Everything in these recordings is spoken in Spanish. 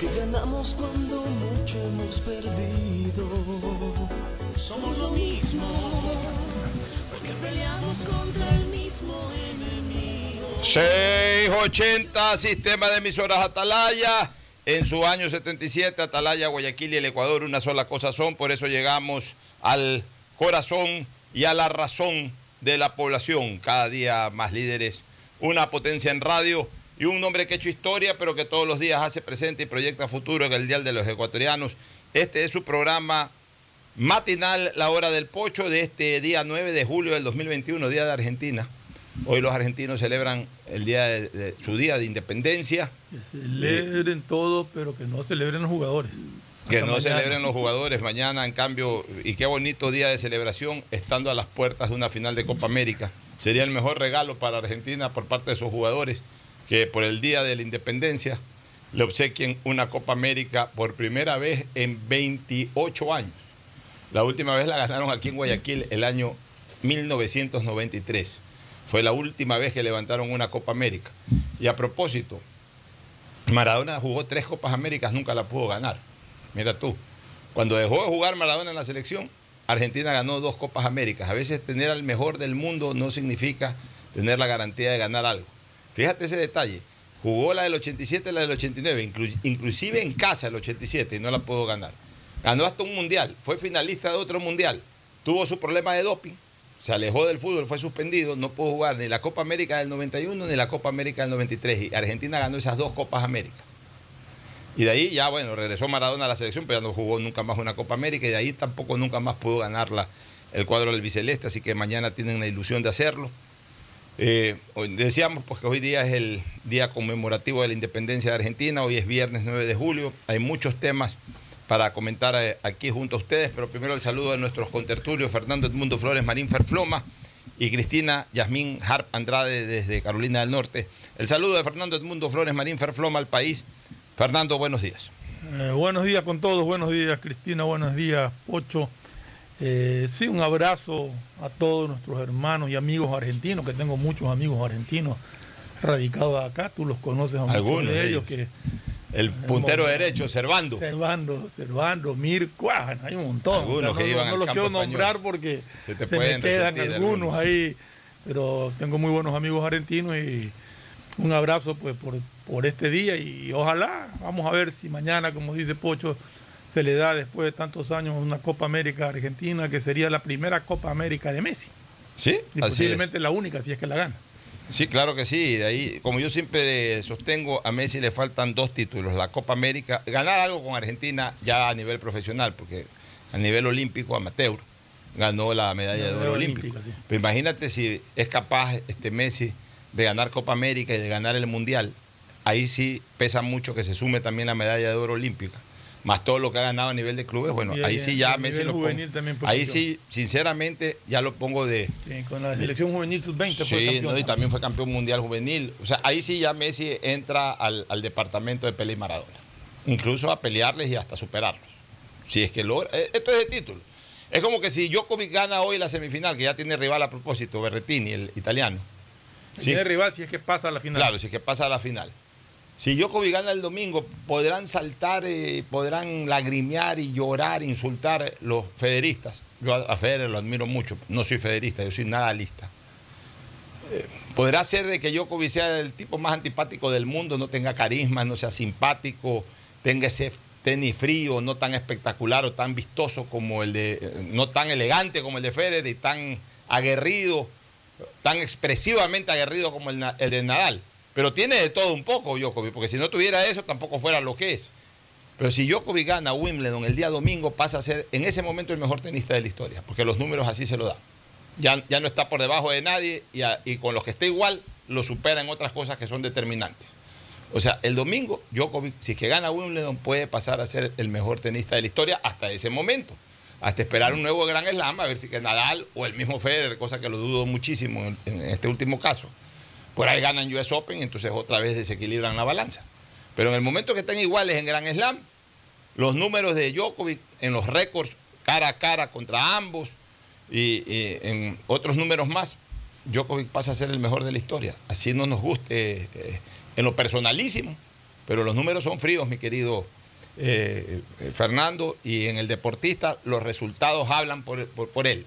porque ganamos cuando mucho hemos perdido. Somos lo mismo, porque peleamos contra el mismo enemigo. 680, sistema de emisoras Atalaya. En su año 77, Atalaya, Guayaquil y el Ecuador una sola cosa son. Por eso llegamos al corazón y a la razón de la población. Cada día más líderes, una potencia en radio y un hombre que ha hecho historia, pero que todos los días hace presente y proyecta futuro en el Dial de los Ecuatorianos. Este es su programa matinal, La Hora del Pocho, de este día 9 de julio del 2021, Día de Argentina. Hoy los argentinos celebran el día de, de- su día de independencia. Que celebren todos, pero que no celebren los jugadores. Que Hasta no mañana. celebren los jugadores mañana, en cambio, y qué bonito día de celebración, estando a las puertas de una final de Copa América. Sería el mejor regalo para Argentina por parte de sus jugadores, que por el día de la independencia le obsequien una Copa América por primera vez en 28 años. La última vez la ganaron aquí en Guayaquil el año 1993. Fue la última vez que levantaron una Copa América. Y a propósito, Maradona jugó tres Copas Américas, nunca la pudo ganar. Mira tú, cuando dejó de jugar Maradona en la selección, Argentina ganó dos Copas Américas. A veces tener al mejor del mundo no significa tener la garantía de ganar algo. Fíjate ese detalle. Jugó la del 87 y la del 89, inclu- inclusive en casa el 87 y no la pudo ganar. Ganó hasta un mundial, fue finalista de otro mundial, tuvo su problema de doping, se alejó del fútbol, fue suspendido, no pudo jugar ni la Copa América del 91 ni la Copa América del 93 y Argentina ganó esas dos Copas América. Y de ahí ya, bueno, regresó Maradona a la selección, pero ya no jugó nunca más una Copa América y de ahí tampoco nunca más pudo ganarla el cuadro del Biceleste, así que mañana tienen la ilusión de hacerlo. Eh, decíamos pues, que hoy día es el día conmemorativo de la independencia de Argentina, hoy es viernes 9 de julio, hay muchos temas para comentar eh, aquí junto a ustedes, pero primero el saludo de nuestros contertulios, Fernando Edmundo Flores Marín Ferfloma y Cristina Yasmín Harp Andrade desde Carolina del Norte. El saludo de Fernando Edmundo Flores Marín Ferfloma al país. Fernando, buenos días. Eh, buenos días con todos, buenos días Cristina, buenos días Pocho. Eh, sí, un abrazo a todos nuestros hermanos y amigos argentinos, que tengo muchos amigos argentinos radicados acá, tú los conoces a muchos Algunos de de ellos, que El puntero momento. derecho, Servando. Servando, Servando, Mirko, ah, hay un montón. Algunos no, iban no al los quiero español. nombrar porque Se me quedan algunos algunos. ahí, pero tengo muy buenos amigos argentinos y un abrazo pues por, por este día y ojalá, vamos a ver si mañana, como dice Pocho, se le da después de tantos años una Copa América Argentina, que sería la primera Copa América de Messi ¿Sí? y Así es. posiblemente la única si es que la gana. Sí, claro que sí. De ahí, como yo siempre sostengo, a Messi le faltan dos títulos, la Copa América, ganar algo con Argentina ya a nivel profesional, porque a nivel olímpico, amateur, ganó la medalla de oro olímpica. Pero imagínate si es capaz este Messi de ganar Copa América y de ganar el Mundial, ahí sí pesa mucho que se sume también la medalla de oro olímpica más todo lo que ha ganado a nivel de clubes, bueno, ahí sí ya Messi lo pongo. Ahí sí, sinceramente, ya lo pongo de. Sí, con la selección juvenil sub-20 fue campeón. y también fue campeón mundial juvenil. O sea, ahí sí ya Messi entra al, departamento de Pelé y Maradona. Incluso a pelearles y hasta superarlos. Si es que logra. Eh, esto es de título. Es como que si Djokovic gana hoy la semifinal, que ya tiene rival a propósito, Berretini, el italiano. Tiene rival si es que pasa a la final. Claro, si es que pasa a la final. Si Djokovic gana el domingo, podrán saltar, eh, podrán lagrimear y llorar, insultar los federistas. Yo a, Federer lo admiro mucho, no soy federista, yo soy nadalista. Eh, podrá ser de que Djokovic sea el tipo más antipático del mundo, no tenga carisma, no sea simpático, tenga ese tenis frío, no tan espectacular o tan vistoso como el de, eh, no tan elegante como el de Federer y tan aguerrido, tan expresivamente aguerrido como el de Nadal. Pero tiene de todo un poco Djokovic, porque si no tuviera eso tampoco fuera lo que es. Pero si Djokovic gana Wimbledon el día domingo, pasa a ser en ese momento el mejor tenista de la historia, porque los números así se lo dan. Ya, ya no está por debajo de nadie y, con los que esté igual, lo supera en otras cosas que son determinantes. O sea, el domingo, Djokovic, si es que gana Wimbledon, puede pasar a ser el mejor tenista de la historia hasta ese momento. Hasta esperar un nuevo Gran Slam, a ver si que Nadal o el mismo Federer, cosa que lo dudo muchísimo en este último caso. Por ahí ganan US Open y entonces otra vez desequilibran la balanza. Pero en el momento que estén iguales en Gran Slam, los números de Djokovic en los récords cara a cara contra ambos y, en otros números más, Djokovic pasa a ser el mejor de la historia. Así no nos guste eh, en lo personalísimo, pero los números son fríos, mi querido eh, eh, Fernando, y en el deportista los resultados hablan por él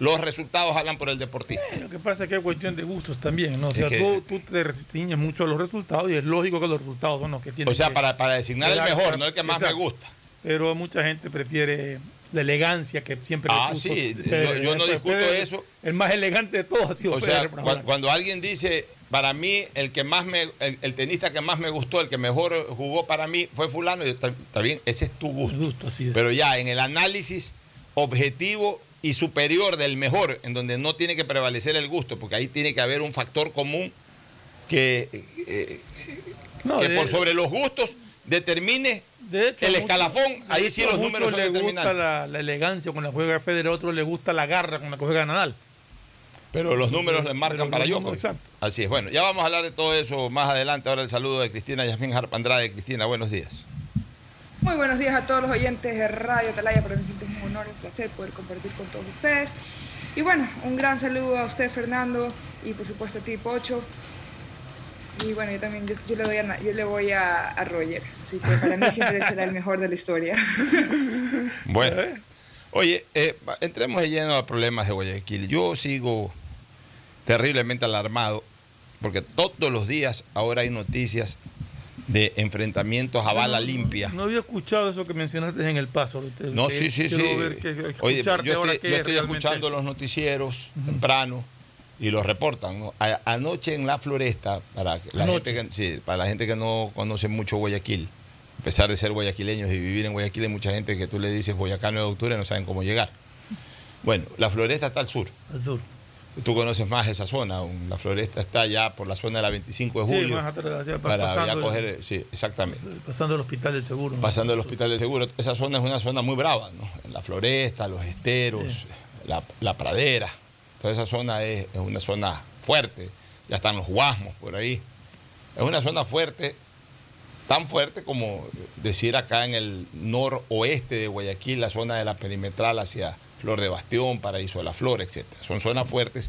los resultados hablan por el deportista. lo que pasa es que hay cuestión de gustos también, ¿no? O sea, tú, te restringes mucho a los resultados y es lógico que los resultados son los que tienen. O sea, para, para designar el mejor, no el que más me gusta. Pero mucha gente prefiere la elegancia que siempre Ah, sí, yo, no discuto eso. El más elegante de todos ha sido O sea, cuando, alguien dice, para mí, el que más me, el, tenista que más me gustó, el que mejor jugó para mí fue fulano, está, bien, ese es tu gusto. gusto así Pero ya en el análisis objetivo y superior del mejor, en donde no tiene que prevalecer el gusto, porque ahí tiene que haber un factor común que, eh, por sobre los gustos determine el escalafón. ahí sí los números le gusta la, elegancia con la que juega Federer, a otros le gusta la garra con la que juega Nadal. Pero los números le marcan para yo. Así es. Bueno, ya vamos a hablar de todo eso más adelante. Ahora el saludo de Cristina Yasmin Harp Andrade. Cristina, buenos días. Muy buenos días a todos los oyentes de Radio Talaya. Para mí siempre es un honor y un placer poder compartir con todos ustedes. Y bueno, un gran saludo a usted, Fernando, y por supuesto a ti, Pocho. Y bueno, yo también yo, le, doy yo le voy a, Roger. Así que para mí siempre será el mejor de la historia. Bueno. Oye, eh, entremos de lleno a problemas de Guayaquil. Yo sigo terriblemente alarmado porque todos los días ahora hay noticias de enfrentamientos a bala limpia. No había escuchado eso que mencionaste en el paso. no, sí, sí, sí. Oye, yo estoy, escuchando los noticieros temprano y los reportan. anoche en la floresta, para la, gente que, para la gente que no conoce mucho Guayaquil, a pesar de ser guayaquileños y vivir en Guayaquil, hay mucha gente que tú le dices Guayacano de octubre y no saben cómo llegar. Bueno, la floresta está al sur. Al sur. Tú conoces más esa zona, la floresta está ya por la zona de la 25 de julio. Sí, más atrás, para pasando, coger, sí, exactamente. Pasando el Hospital del Seguro. Pasando el Hospital del Seguro. Esa zona es una zona muy brava, ¿no? La floresta, los esteros, la, pradera. Toda esa zona es, una zona fuerte. Ya están los guasmos por ahí. Es una zona fuerte, tan fuerte como decir acá en el noroeste de Guayaquil, la zona de la perimetral hacia Flor de Bastión, Paraíso de la Flor, etc. Son zonas fuertes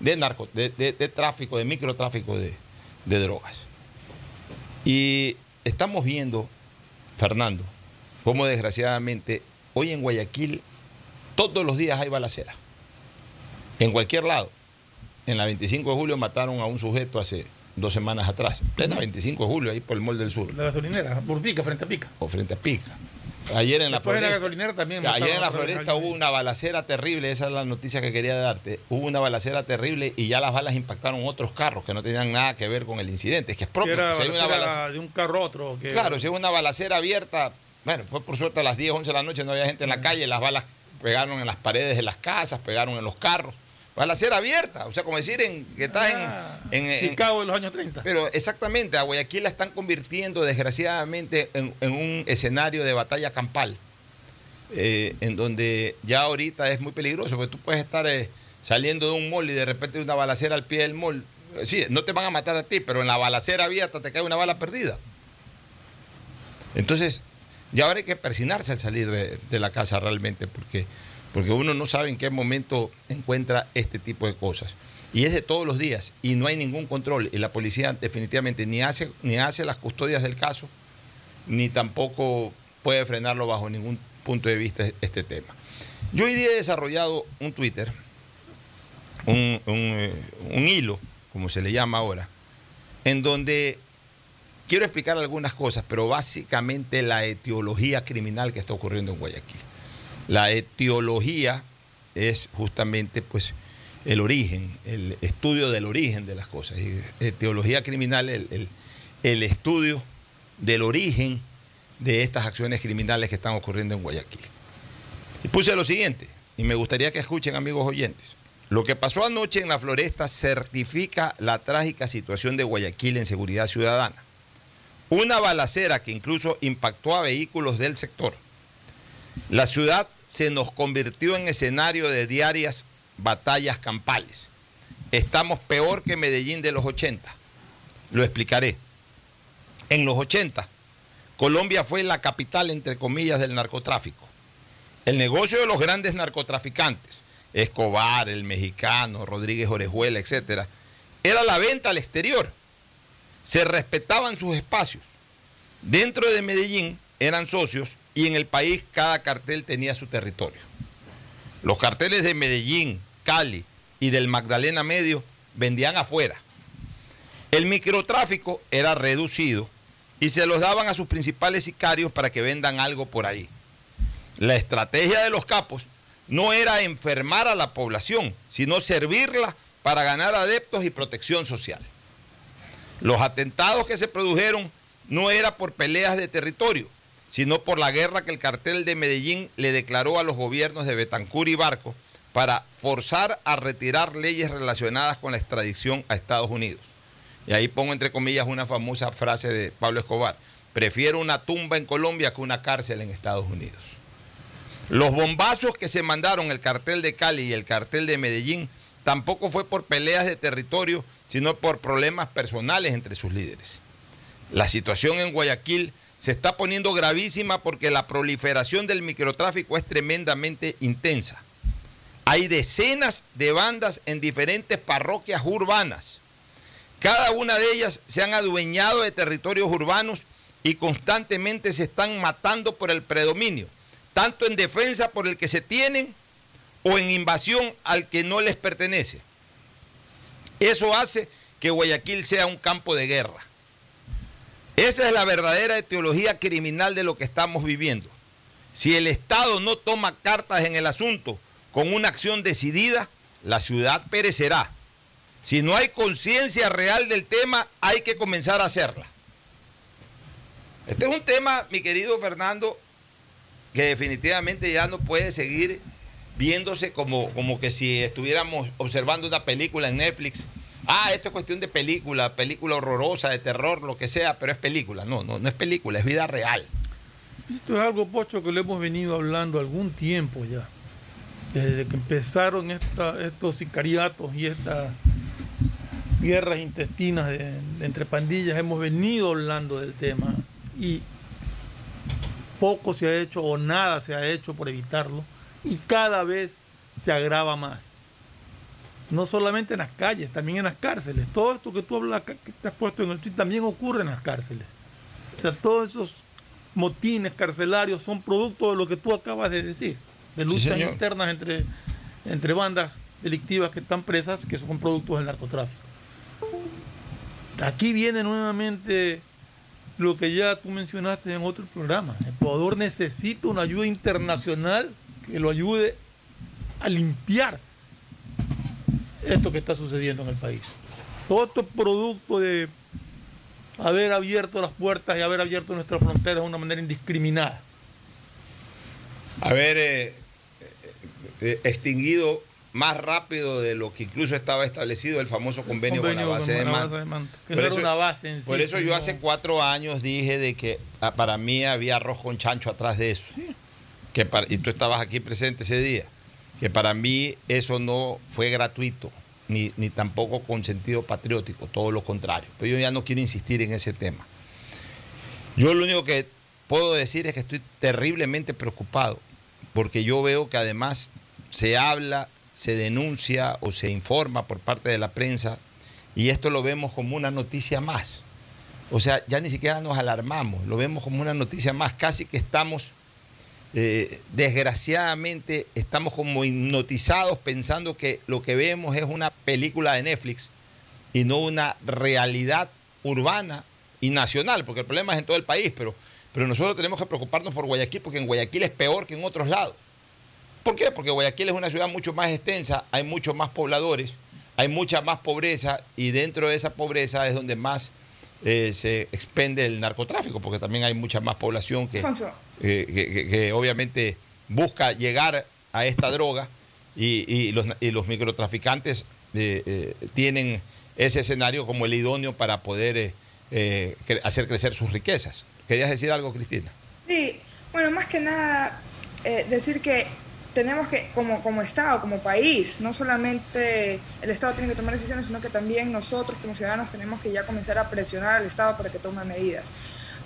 de, narco, de, tráfico, de microtráfico de, de drogas. Y estamos viendo, Fernando, cómo desgraciadamente hoy en Guayaquil todos los días hay balacera. En cualquier lado. En la 25 de julio mataron a un sujeto hace dos semanas atrás, plena 25 de julio, ahí por el Mall del Sur. La gasolinera, por Pica, frente a Pica. O frente a Pica. Ayer en la Después en la floresta. gasolinera también. Ayer en la floresta hubo una balacera terrible, esa es la noticia que quería darte. Hubo una balacera terrible y ya las balas impactaron otros carros que no tenían nada que ver con el incidente. Es que es propio. era si hay una balacera de un carro a otro. Que, Claro, si es una balacera abierta, bueno, fue por suerte a las 10, 11 de la noche, no había gente en la calle, las balas pegaron en las paredes de las casas, pegaron en los carros. Balacera abierta, o sea, como decir en, que estás en- Ah, en, en- Chicago de los años 30. Pero exactamente, a Guayaquil la están convirtiendo desgraciadamente en, en un escenario de batalla campal, eh, en donde ya ahorita es muy peligroso, porque tú puedes estar eh, saliendo de un mall y de repente una balacera al pie del mall. Sí, no te van a matar a ti, pero en la balacera abierta te cae una bala perdida. Entonces, ya ahora hay que persinarse al salir de, de la casa realmente, porque, porque uno no sabe en qué momento encuentra este tipo de cosas. Y es de todos los días, y no hay ningún control. Y la policía definitivamente ni hace, ni hace las custodias del caso, ni tampoco puede frenarlo bajo ningún punto de vista este tema. Yo hoy día he desarrollado un Twitter, un, eh, un hilo, como se le llama ahora, en donde quiero explicar algunas cosas, pero básicamente la etiología criminal que está ocurriendo en Guayaquil. La etiología es justamente pues el origen, el estudio del origen de las cosas. Y etiología criminal, el- el estudio del origen de estas acciones criminales que están ocurriendo en Guayaquil. Y puse lo siguiente, y me gustaría que escuchen amigos oyentes. Lo que pasó anoche en la floresta certifica la trágica situación de Guayaquil en seguridad ciudadana. Una balacera que incluso impactó a vehículos del sector. La ciudad se nos convirtió en escenario de diarias batallas campales. Estamos peor que Medellín de los 80. Lo explicaré. En los 80, Colombia fue la capital, entre comillas, del narcotráfico. El negocio de los grandes narcotraficantes, Escobar, el mexicano, Rodríguez Orejuela, etcétera, era la venta al exterior. Se respetaban sus espacios. Dentro de Medellín eran socios y en el país cada cartel tenía su territorio. Los carteles de Medellín, Cali y del Magdalena Medio vendían afuera. El microtráfico era reducido y se los daban a sus principales sicarios para que vendan algo por ahí. La estrategia de los capos no era enfermar a la población, sino servirla para ganar adeptos y protección social. Los atentados que se produjeron no era por peleas de territorio, sino por la guerra que el cartel de Medellín le declaró a los gobiernos de Betancur y Barco para forzar a retirar leyes relacionadas con la extradición a Estados Unidos. Y ahí pongo entre comillas una famosa frase de Pablo Escobar, prefiero una tumba en Colombia que una cárcel en Estados Unidos. Los bombazos que se mandaron el cartel de Cali y el cartel de Medellín tampoco fue por peleas de territorio, sino por problemas personales entre sus líderes. La situación en Guayaquil se está poniendo gravísima porque la proliferación del microtráfico es tremendamente intensa. Hay decenas de bandas en diferentes parroquias urbanas. Cada una de ellas se han adueñado de territorios urbanos y constantemente se están matando por el predominio, tanto en defensa por el que se tienen o en invasión al que no les pertenece. Eso hace que Guayaquil sea un campo de guerra. Esa es la verdadera etiología criminal de lo que estamos viviendo. Si el Estado no toma cartas en el asunto con una acción decidida, la ciudad perecerá. Si no hay conciencia real del tema, hay que comenzar a hacerla. Este es un tema, mi querido Fernando, que definitivamente ya no puede seguir viéndose como, como que si estuviéramos observando una película en Netflix. Ah, esto es cuestión de película, película horrorosa, de terror, lo que sea, pero es película. No, no, no es película, es vida real. Esto es algo, Pocho, que lo hemos venido hablando algún tiempo ya. Desde que empezaron esta- estos sicariatos y estas guerras intestinas de- entre pandillas, hemos venido hablando del tema y poco se ha hecho o nada se ha hecho por evitarlo y cada vez se agrava más. No solamente en las calles, también en las cárceles. Todo esto que tú hablas, que te has puesto en el tweet, también ocurre en las cárceles. O sea, todos esos motines carcelarios son producto de lo que tú acabas de decir, de luchas internas entre, entre bandas delictivas que están presas, que son productos del narcotráfico. Aquí viene nuevamente lo que ya tú mencionaste en otro programa. Ecuador necesita una ayuda internacional que lo ayude a limpiar esto que está sucediendo en el país. Es producto de haber abierto las puertas y haber abierto nuestras fronteras de una manera indiscriminada. Haber eh, eh, eh, extinguido más rápido de lo que incluso estaba establecido el famoso convenio, Convenio con la base con de la Manta. Por no eso- una base en sí, Por eso yo hace cuatro años dije de que ah, para mí había arroz con chancho atrás de eso. Que para- y tú estabas aquí presente ese día. Que para mí eso no fue gratuito, ni, ni tampoco con sentido patriótico, todo lo contrario. Pero yo ya no quiero insistir en ese tema. Yo lo único que puedo decir es que estoy terriblemente preocupado, porque yo veo que además se habla, se denuncia o se informa por parte de la prensa, y esto lo vemos como una noticia más. O sea, ya ni siquiera nos alarmamos, lo vemos como una noticia más, casi que estamos, eh, desgraciadamente, estamos como hipnotizados pensando que lo que vemos es una película de Netflix y no una realidad urbana y nacional, porque el problema es en todo el país, pero, pero nosotros tenemos que preocuparnos por Guayaquil, porque en Guayaquil es peor que en otros lados. ¿Por qué? Porque Guayaquil es una ciudad mucho más extensa, hay muchos más pobladores, hay mucha más pobreza y dentro de esa pobreza es donde más eh, se expende el narcotráfico, porque también hay mucha más población que. Eh, que, que- obviamente busca llegar a esta droga y, y los, y los microtraficantes eh, eh, tienen ese escenario como el idóneo para poder hacer crecer sus riquezas. ¿Querías decir algo, Cristina? Sí, bueno, más que nada decir que tenemos que, como, como Estado, como país, no solamente el Estado tiene que tomar decisiones, sino que también nosotros como ciudadanos tenemos que ya comenzar a presionar al Estado para que tome medidas.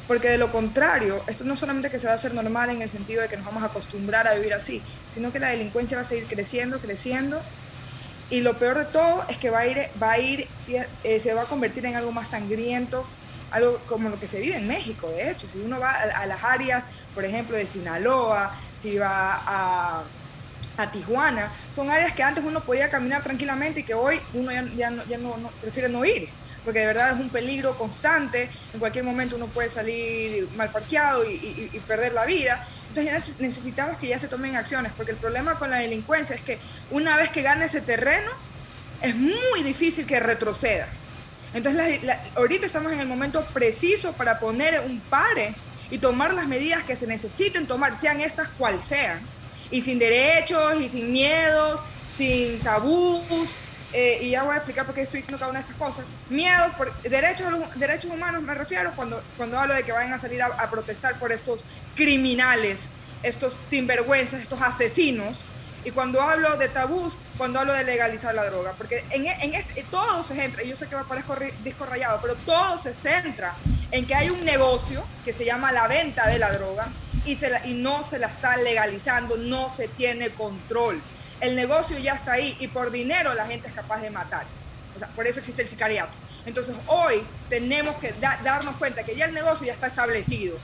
Porque de lo contrario, esto no solamente que se va a hacer normal en el sentido de que nos vamos a acostumbrar a vivir así, sino que la delincuencia va a seguir creciendo, creciendo, y lo peor de todo es que va a ir, va a ir eh, se va a convertir en algo más sangriento, algo como lo que se vive en México, de hecho. Si uno va a, las áreas, por ejemplo, de Sinaloa, si va a, a Tijuana, son áreas que antes uno podía caminar tranquilamente y que hoy uno ya, no, ya no- prefiere no ir, porque de verdad es un peligro constante, en cualquier momento uno puede salir mal parqueado y, y- y perder la vida. Entonces ya neces- necesitamos que ya se tomen acciones, porque el problema con la delincuencia es que una vez que gana ese terreno, es muy difícil que retroceda. Entonces, la- la- ahorita estamos en el momento preciso para poner un pare y tomar las medidas que se necesiten tomar, sean estas cual sean, y sin derechos, y sin miedos, sin tabús, eh, y ya voy a explicar por qué estoy diciendo cada una de estas cosas. Miedos, por, derechos, derechos humanos me refiero cuando, cuando hablo de que vayan a salir a, a protestar por estos criminales, estos sinvergüenzas, estos asesinos, y cuando hablo de tabús, cuando hablo de legalizar la droga, porque en, en este, todo se centra, yo sé que me parezco disco rayado, pero todo se centra en que hay un negocio que se llama la venta de la droga y, se la- y no se la está legalizando, no se tiene control. El negocio ya está ahí y por dinero la gente es capaz de matar. O sea, por eso existe el sicariato. Entonces hoy tenemos que da- darnos cuenta que ya el negocio ya está establecido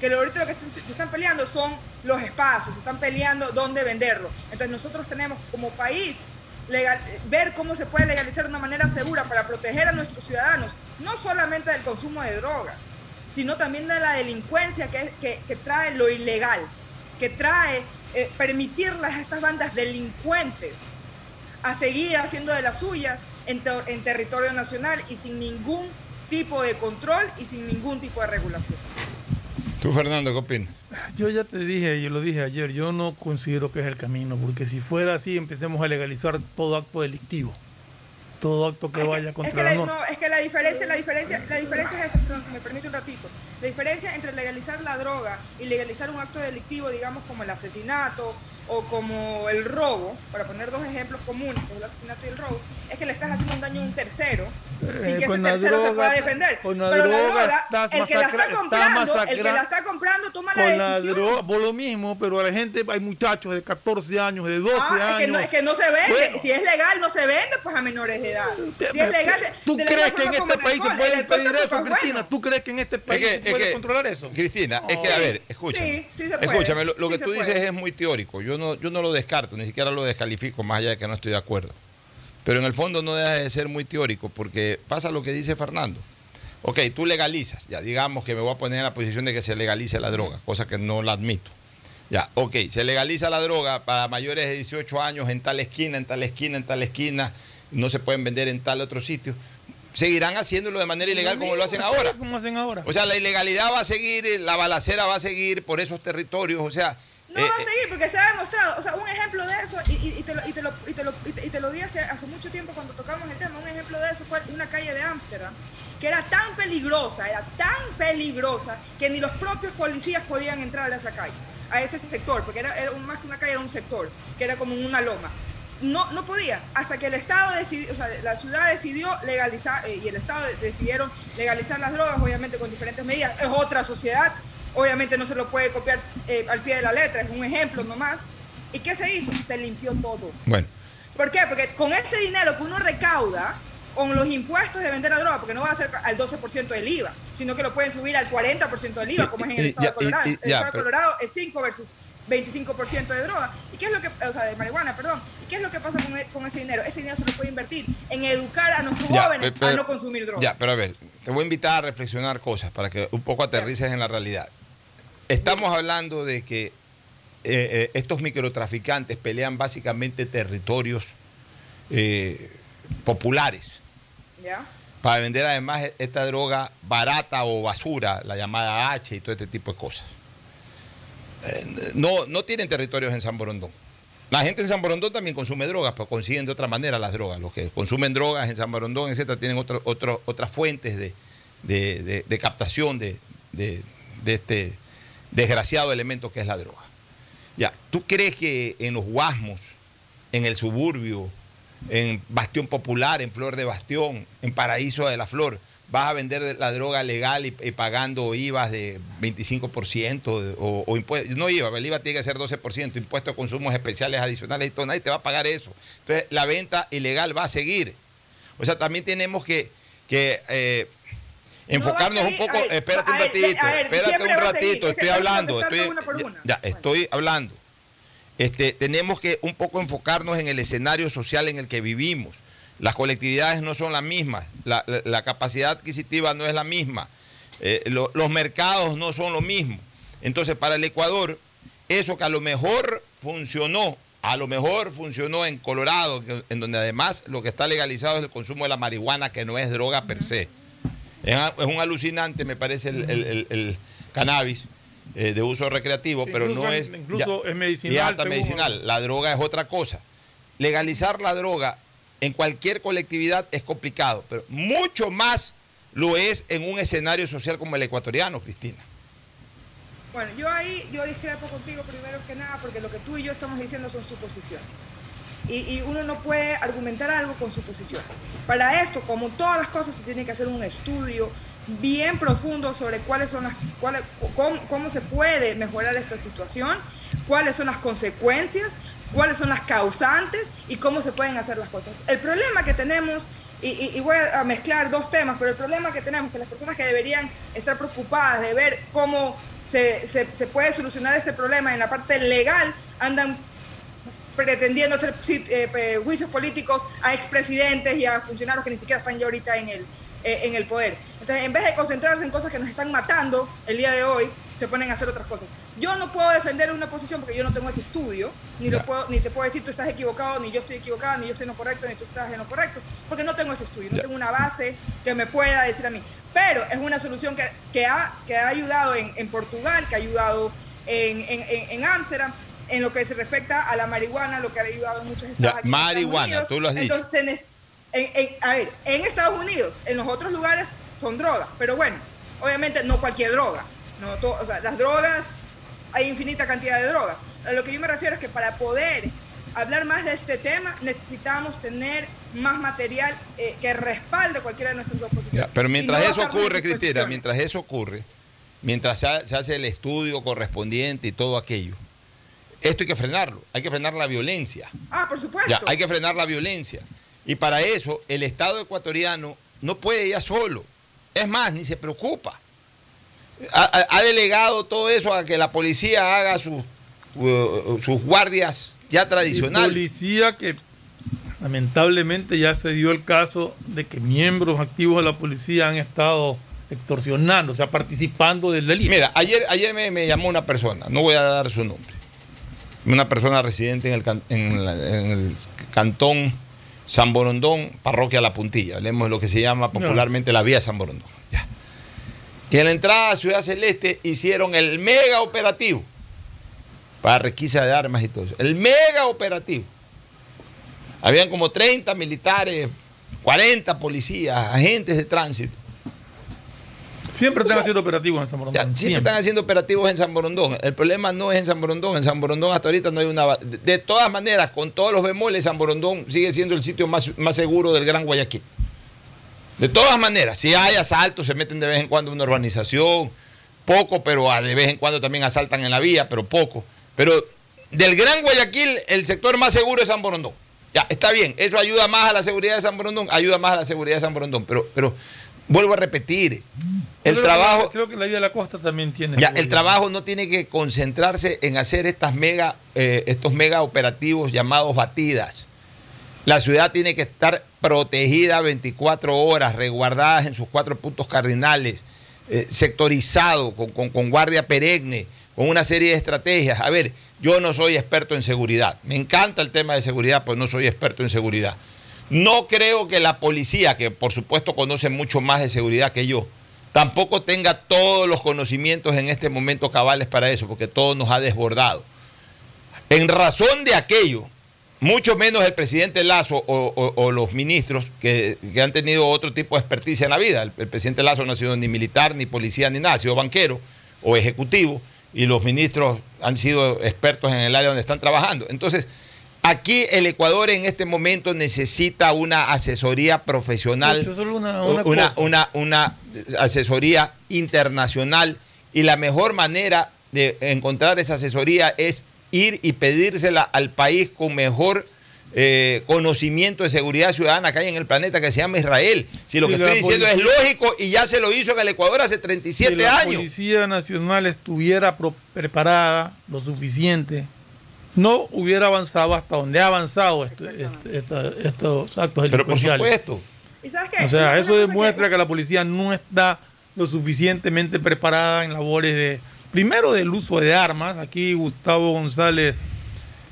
que lo- ahorita lo que se están peleando son los espacios, se están peleando dónde venderlo. Entonces nosotros tenemos como país legal- ver cómo se puede legalizar de una manera segura para proteger a nuestros ciudadanos, no solamente del consumo de drogas, sino también de la delincuencia que, que- que trae lo ilegal, que trae eh, permitirles a estas bandas delincuentes a seguir haciendo de las suyas en, ter- en territorio nacional y sin ningún tipo de control y sin ningún tipo de regulación. Tú, Fernando, ¿qué opinas? Yo ya te dije, yo lo dije ayer, yo no considero que es el camino, porque si fuera así, empecemos a legalizar todo acto delictivo, todo acto que vaya es contra que la la, no, es que la diferencia, la diferencia, la diferencia es esta, me permite un ratito. La diferencia entre legalizar la droga y legalizar un acto delictivo, digamos como el asesinato o como el robo, para poner dos ejemplos comunes, el asesinato y el robo, es que le estás haciendo un daño a un tercero sin Eh, que ese con la tercero se droga- pueda defender. con la Pero la droga droga, estás el que la está comprando, el que la está comprando toma la Con la decisión. droga, por lo mismo, pero a la gente, hay muchachos de 14 años, de 12 Ah, es años. que, no, es que no se vende. Bueno. si es legal, no se vende pues a menores de edad. Si es legal, se- ¿Tú la crees que en este país se puede impedir eso, es Cristina? ¿Tú crees que en este Es país que- se es puede controlar eso? Cristina, es que, a ver, escúchame. Sí, sí se puede. Escúchame, lo, lo Sí que se tú dices es muy teórico. Yo no, yo no lo descarto, ni siquiera lo descalifico, más allá de que no estoy de acuerdo. Pero en el fondo no deja de ser muy teórico, porque pasa lo que dice Fernando. Ok, tú legalizas, ya digamos que me voy a poner en la posición de que se legalice la droga, cosa que no la admito. Ya, ok, se legaliza la droga para mayores de 18 años en tal esquina, en tal esquina, en tal esquina, no se pueden vender en tal otro sitio. Seguirán haciéndolo de manera ilegal como lo hacen ahora. Como hacen ahora. O sea, la ilegalidad va a seguir, la balacera va a seguir por esos territorios, o sea... No eh, va a eh, seguir porque se ha demostrado, o sea, un ejemplo de eso, y, te, lo, y, te, lo, y, te, lo, y te- y te lo di hace, hace mucho tiempo cuando tocamos el tema, un ejemplo de eso fue una calle de Ámsterdam, que era tan peligrosa, era tan peligrosa, que ni los propios policías podían entrar a esa calle, a ese sector, porque era, era un- más que una calle, era un sector, que era como una loma. No, no podían, hasta que el Estado decidió, o sea, la ciudad decidió legalizar, eh, y el Estado de- decidieron legalizar las drogas, obviamente con diferentes medidas. Es otra sociedad, obviamente no se lo puede copiar eh, al pie de la letra, es un ejemplo nomás. ¿Y qué se hizo? Se limpió todo. Bueno, ¿Por qué? Porque con ese dinero que uno recauda, con los impuestos de vender la droga, porque no va a ser al 12% del IVA, sino que lo pueden subir al 40% del IVA, como es en el estado de Colorado. el estado de Colorado es 5 versus 25% de droga. ¿Y qué es lo que, o sea, de marihuana, perdón? ¿Y qué es lo que pasa con, e- con ese dinero? Ese dinero se lo puede invertir en educar a nuestros Ya, jóvenes a no consumir drogas. Ya, pero a ver, te voy a invitar a reflexionar cosas para que un poco aterrices en la realidad. Estamos hablando de que eh, eh, estos microtraficantes pelean básicamente territorios eh, populares ¿Ya? para vender además esta droga barata o basura, la llamada H y todo este tipo de cosas. Eh, no, no tienen territorios en San Borondón. La gente en San Borondón también consume drogas, pero consiguen de otra manera las drogas. Los que consumen drogas en San Borondón, etcétera, tienen otro- otro- otras fuentes de, de- de- de captación de este desgraciado elemento que es la droga. Ya, ¿tú crees que en los Guasmos, en el suburbio, en Bastión Popular, en Flor de Bastión, en Paraíso de la Flor, vas a vender la droga legal y, pagando IVA de 25% de- o, impuestos? No IVA, el IVA tiene que ser 12%, impuestos de consumos especiales adicionales y todo, nadie te va a pagar eso. Entonces, la venta ilegal va a seguir. O sea, también tenemos que, que eh, enfocarnos un poco, ver, espérate un ratito, ver, espérate un ratito, estoy hablando, estoy, una por una. ya, estoy hablando. Este, tenemos que un poco enfocarnos en el escenario social en el que vivimos. Las colectividades no son las mismas, la, la- la capacidad adquisitiva no es la misma, eh, lo- los mercados no son lo mismo. Entonces, para el Ecuador, eso que a lo mejor funcionó, a lo mejor funcionó en Colorado, en donde además lo que está legalizado es el consumo de la marihuana, que no es droga per se. Es, a- es un alucinante, me parece, el, el- el- el cannabis eh, de uso recreativo, pero Incluso no es- es... incluso es medicinal, Y hasta medicinal. La droga es otra cosa. Legalizar la droga en cualquier colectividad es complicado, pero mucho más lo es en un escenario social como el ecuatoriano, Cristina. Bueno, yo ahí, yo discrepo contigo primero que nada, porque lo que tú y yo estamos diciendo son suposiciones. Y, uno no puede argumentar algo con suposiciones. Para esto, como todas las cosas, se tiene que hacer un estudio bien profundo sobre cuáles son las, cuáles, cómo, cómo se puede mejorar esta situación, cuáles son las consecuencias, cuáles son las causantes y cómo se pueden hacer las cosas. El problema que tenemos y, voy a mezclar dos temas, pero el problema que tenemos que las personas que deberían estar preocupadas de ver cómo se, se- se puede solucionar este problema en la parte legal andan pretendiendo hacer eh, juicios políticos a expresidentes y a funcionarios que ni siquiera están ya ahorita en el, eh, en el poder. Entonces, en vez de concentrarse en cosas que nos están matando el día de hoy, se ponen a hacer otras cosas. Yo no puedo defender una posición porque yo no tengo ese estudio, ni, lo puedo, ni te puedo decir tú estás equivocado, ni yo estoy equivocada, ni yo estoy en lo correcto, ni tú estás en lo correcto, porque no tengo ese estudio, no tengo una base que me pueda decir a mí. Pero es una solución que, que, ha, que ha ayudado en, en Portugal, que ha ayudado en, en, en, en Ámsterdam, en lo que se respecta a la marihuana, lo que ha ayudado en muchos estados. Ya, marihuana, Unidos. tú lo has dicho. Entonces, en- en- a ver, en Estados Unidos, en los otros lugares son drogas, pero bueno, obviamente no cualquier droga. No to- o sea, las drogas, hay infinita cantidad de drogas. A lo que yo me refiero es que para poder hablar más de este tema necesitamos tener más material eh, que respalde cualquiera de nuestras dos posiciones. Ya, pero mientras no eso ocurre. Cristina, mientras eso ocurre, mientras se hace el estudio correspondiente y todo aquello, esto hay que frenarlo, hay que frenar la violencia. Ah, por supuesto. Ya, hay que frenar la violencia. Y para eso el Estado ecuatoriano no puede ya solo. Es más, ni se preocupa. Ha, delegado todo eso a que la policía haga sus, uh, sus guardias ya Y tradicionales. policía que lamentablemente ya se dio el caso de que miembros activos de la policía han estado extorsionando, o sea, participando del delito. Mira, ayer, ayer me, me llamó una persona, no voy a dar su nombre, una persona residente en el, can- en la- en el cantón San Borondón, parroquia La Puntilla, hablemos de lo que se llama popularmente la vía San Borondón. ya. Que en la entrada a Ciudad Celeste hicieron el mega operativo para requisa de armas y todo eso. El mega operativo. Habían como 30 militares, 40 policías, agentes de tránsito. Siempre están O sea, haciendo operativos en San Ya, Borondón. siempre, siempre. están haciendo operativos en San Borondón. El problema no es en San Borondón. En San Borondón hasta ahorita no hay una... De, de todas maneras, con todos los bemoles, San Borondón sigue siendo el sitio más, más seguro del Gran Guayaquil. De todas maneras, si hay asaltos, se meten de vez en cuando en una urbanización, poco, pero a- de vez en cuando también asaltan en la vía, pero poco. Pero del Gran Guayaquil, el sector más seguro es San Borondón. Ya, está bien, eso ayuda más a la seguridad de San Borondón, ayuda más a la seguridad de San Borondón, pero, pero vuelvo a repetir, el Creo que- trabajo... creo que la vida de la costa también tiene. Ya, el trabajo no tiene que concentrarse en hacer estas mega, eh, estos mega operativos llamados batidas. La ciudad tiene que estar protegida 24 horas, resguardada en sus cuatro puntos cardinales, eh, sectorizado, con, con- con guardia perenne, con una serie de estrategias. A ver, yo no soy experto en seguridad. Me encanta el tema de seguridad, pero no soy experto en seguridad. No creo que la policía, que por supuesto conoce mucho más de seguridad que yo, tampoco tenga todos los conocimientos en este momento cabales para eso, porque todo nos ha desbordado. En razón de aquello, mucho menos el presidente Lazo o, los ministros que, que han tenido otro tipo de experticia en la vida. El, el presidente Lazo no ha sido ni militar, ni policía, ni nada, ha sido banquero o ejecutivo, y los ministros han sido expertos en el área donde están trabajando. Entonces, aquí el Ecuador en este momento necesita una asesoría profesional Eso es solo una, una una, una- asesoría internacional y la mejor manera de encontrar esa asesoría es ir y pedírsela al país con mejor eh, conocimiento de seguridad ciudadana que hay en el planeta que se llama Israel. Si lo Si que estoy diciendo es lógico y ya se lo hizo en el Ecuador hace 37 si la años. Policía Nacional estuviera preparada lo suficiente, no hubiera avanzado hasta donde ha avanzado esto- este- estos actos Pero por supuesto. ¿Y sabes qué? O sea, eso demuestra que la policía no está lo suficientemente preparada en labores de, primero del uso de armas. Aquí Gustavo González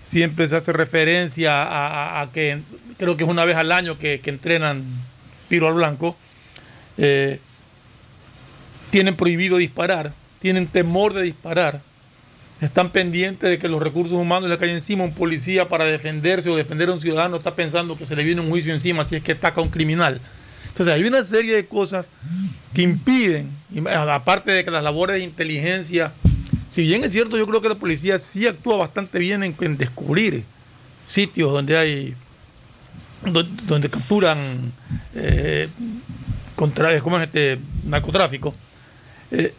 siempre se hace referencia a, a- a que creo que es una vez al año que, que entrenan tiro al blanco. Eh, tienen prohibido disparar, tienen temor de disparar. Están pendientes de que los recursos humanos le caigan encima. Un policía para defenderse o defender a un ciudadano está pensando que se le viene un juicio encima si es que ataca a un criminal. Entonces hay una serie de cosas que impiden, aparte de que las labores de inteligencia, si bien es cierto, yo creo que la policía sí actúa bastante bien en, descubrir sitios donde hay, do- donde, capturan eh, contra, ¿cómo es este? narcotráfico. Eh,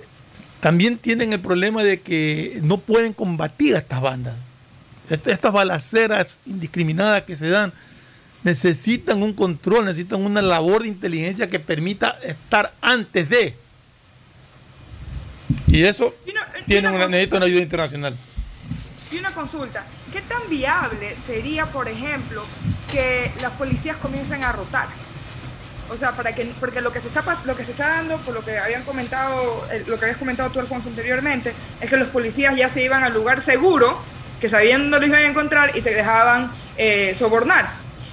también tienen el problema de que no pueden combatir a estas bandas. Est- Estas balaceras indiscriminadas que se dan necesitan un control, necesitan una labor de inteligencia que permita estar antes de. Y eso Y una- y tiene una necesita una ayuda internacional. Y una consulta, ¿qué tan viable sería, por ejemplo, que las policías comiencen a rotar? O sea, para que, porque lo que se está lo que se está dando, por lo que habían comentado, lo que habías comentado tú, Alfonso, anteriormente, es que los policías ya se iban al lugar seguro, que sabían dónde los iban a encontrar y se dejaban eh, sobornar.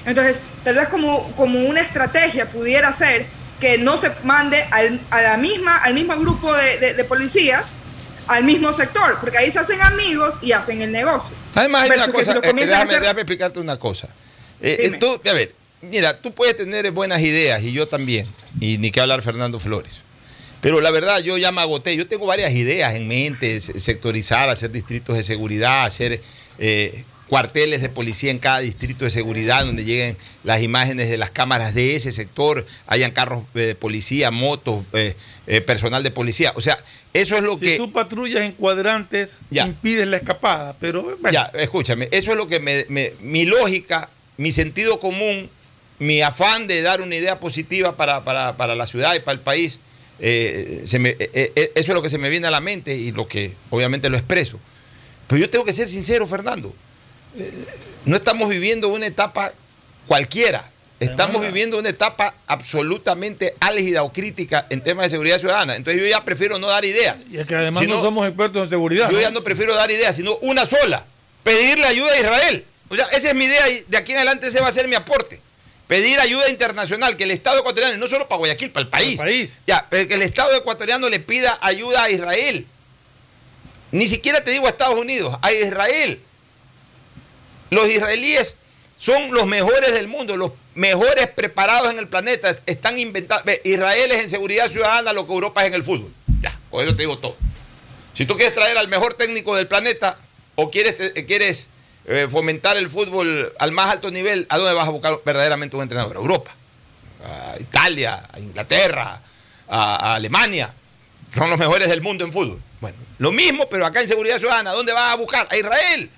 Entonces, tal vez como, como una estrategia pudiera ser que no se mande al, a la misma, al mismo grupo de, de- de policías al mismo sector, porque ahí se hacen amigos y hacen el negocio. Además hay una si cosa, lo eh, a déjame, hacer- déjame explicarte una cosa. Eh, eh, tú, a ver, mira, tú puedes tener buenas ideas y yo también, y ni que hablar Fernando Flores. Pero la verdad, yo ya me agoté. Yo tengo varias ideas en mente, se- sectorizar, hacer distritos de seguridad, hacer eh, cuarteles de policía en cada distrito de seguridad, donde lleguen las imágenes de las cámaras de ese sector, hayan carros eh, de policía, motos, eh, eh, personal de policía. O sea, eso es lo Si que... tú patrullas en cuadrantes, Ya. impides la escapada. Pero bueno, Ya, escúchame, eso es lo que me, me- mi lógica, mi sentido común, mi afán de dar una idea positiva para, para- para la ciudad y para el país, eh, se me- eh, eh, eso es lo que se me viene a la mente y lo que obviamente lo expreso. Pero yo tengo que ser sincero, Fernando. Eh, no estamos viviendo una etapa cualquiera. estamos viviendo una etapa absolutamente álgida o crítica en temas de seguridad ciudadana. Entonces yo ya prefiero no dar ideas. Y es que además no- somos expertos en seguridad. Yo ya no prefiero dar ideas, sino una sola. Pedirle ayuda a Israel. O sea, esa es mi idea y de aquí en adelante ese va a ser mi aporte. Pedir ayuda internacional, que el Estado ecuatoriano, no solo para Guayaquil, para el país. Para el país. Ya, pero que el Estado ecuatoriano le pida ayuda a Israel. Ni siquiera te digo a Estados Unidos, a Israel. Los israelíes son los mejores del mundo, los mejores preparados en el planeta. Están inventando. ve, Israel es en seguridad ciudadana lo que Europa es en el fútbol. Ya, con eso te digo todo. Si tú quieres traer al mejor técnico del planeta o quieres, te- quieres eh, fomentar el fútbol al más alto nivel, ¿a dónde vas a buscar verdaderamente un entrenador? A Europa, a Italia, a Inglaterra, a, Alemania. Son los mejores del mundo en fútbol. Bueno, lo mismo, pero acá en seguridad ciudadana, ¿a dónde vas a buscar? A Israel.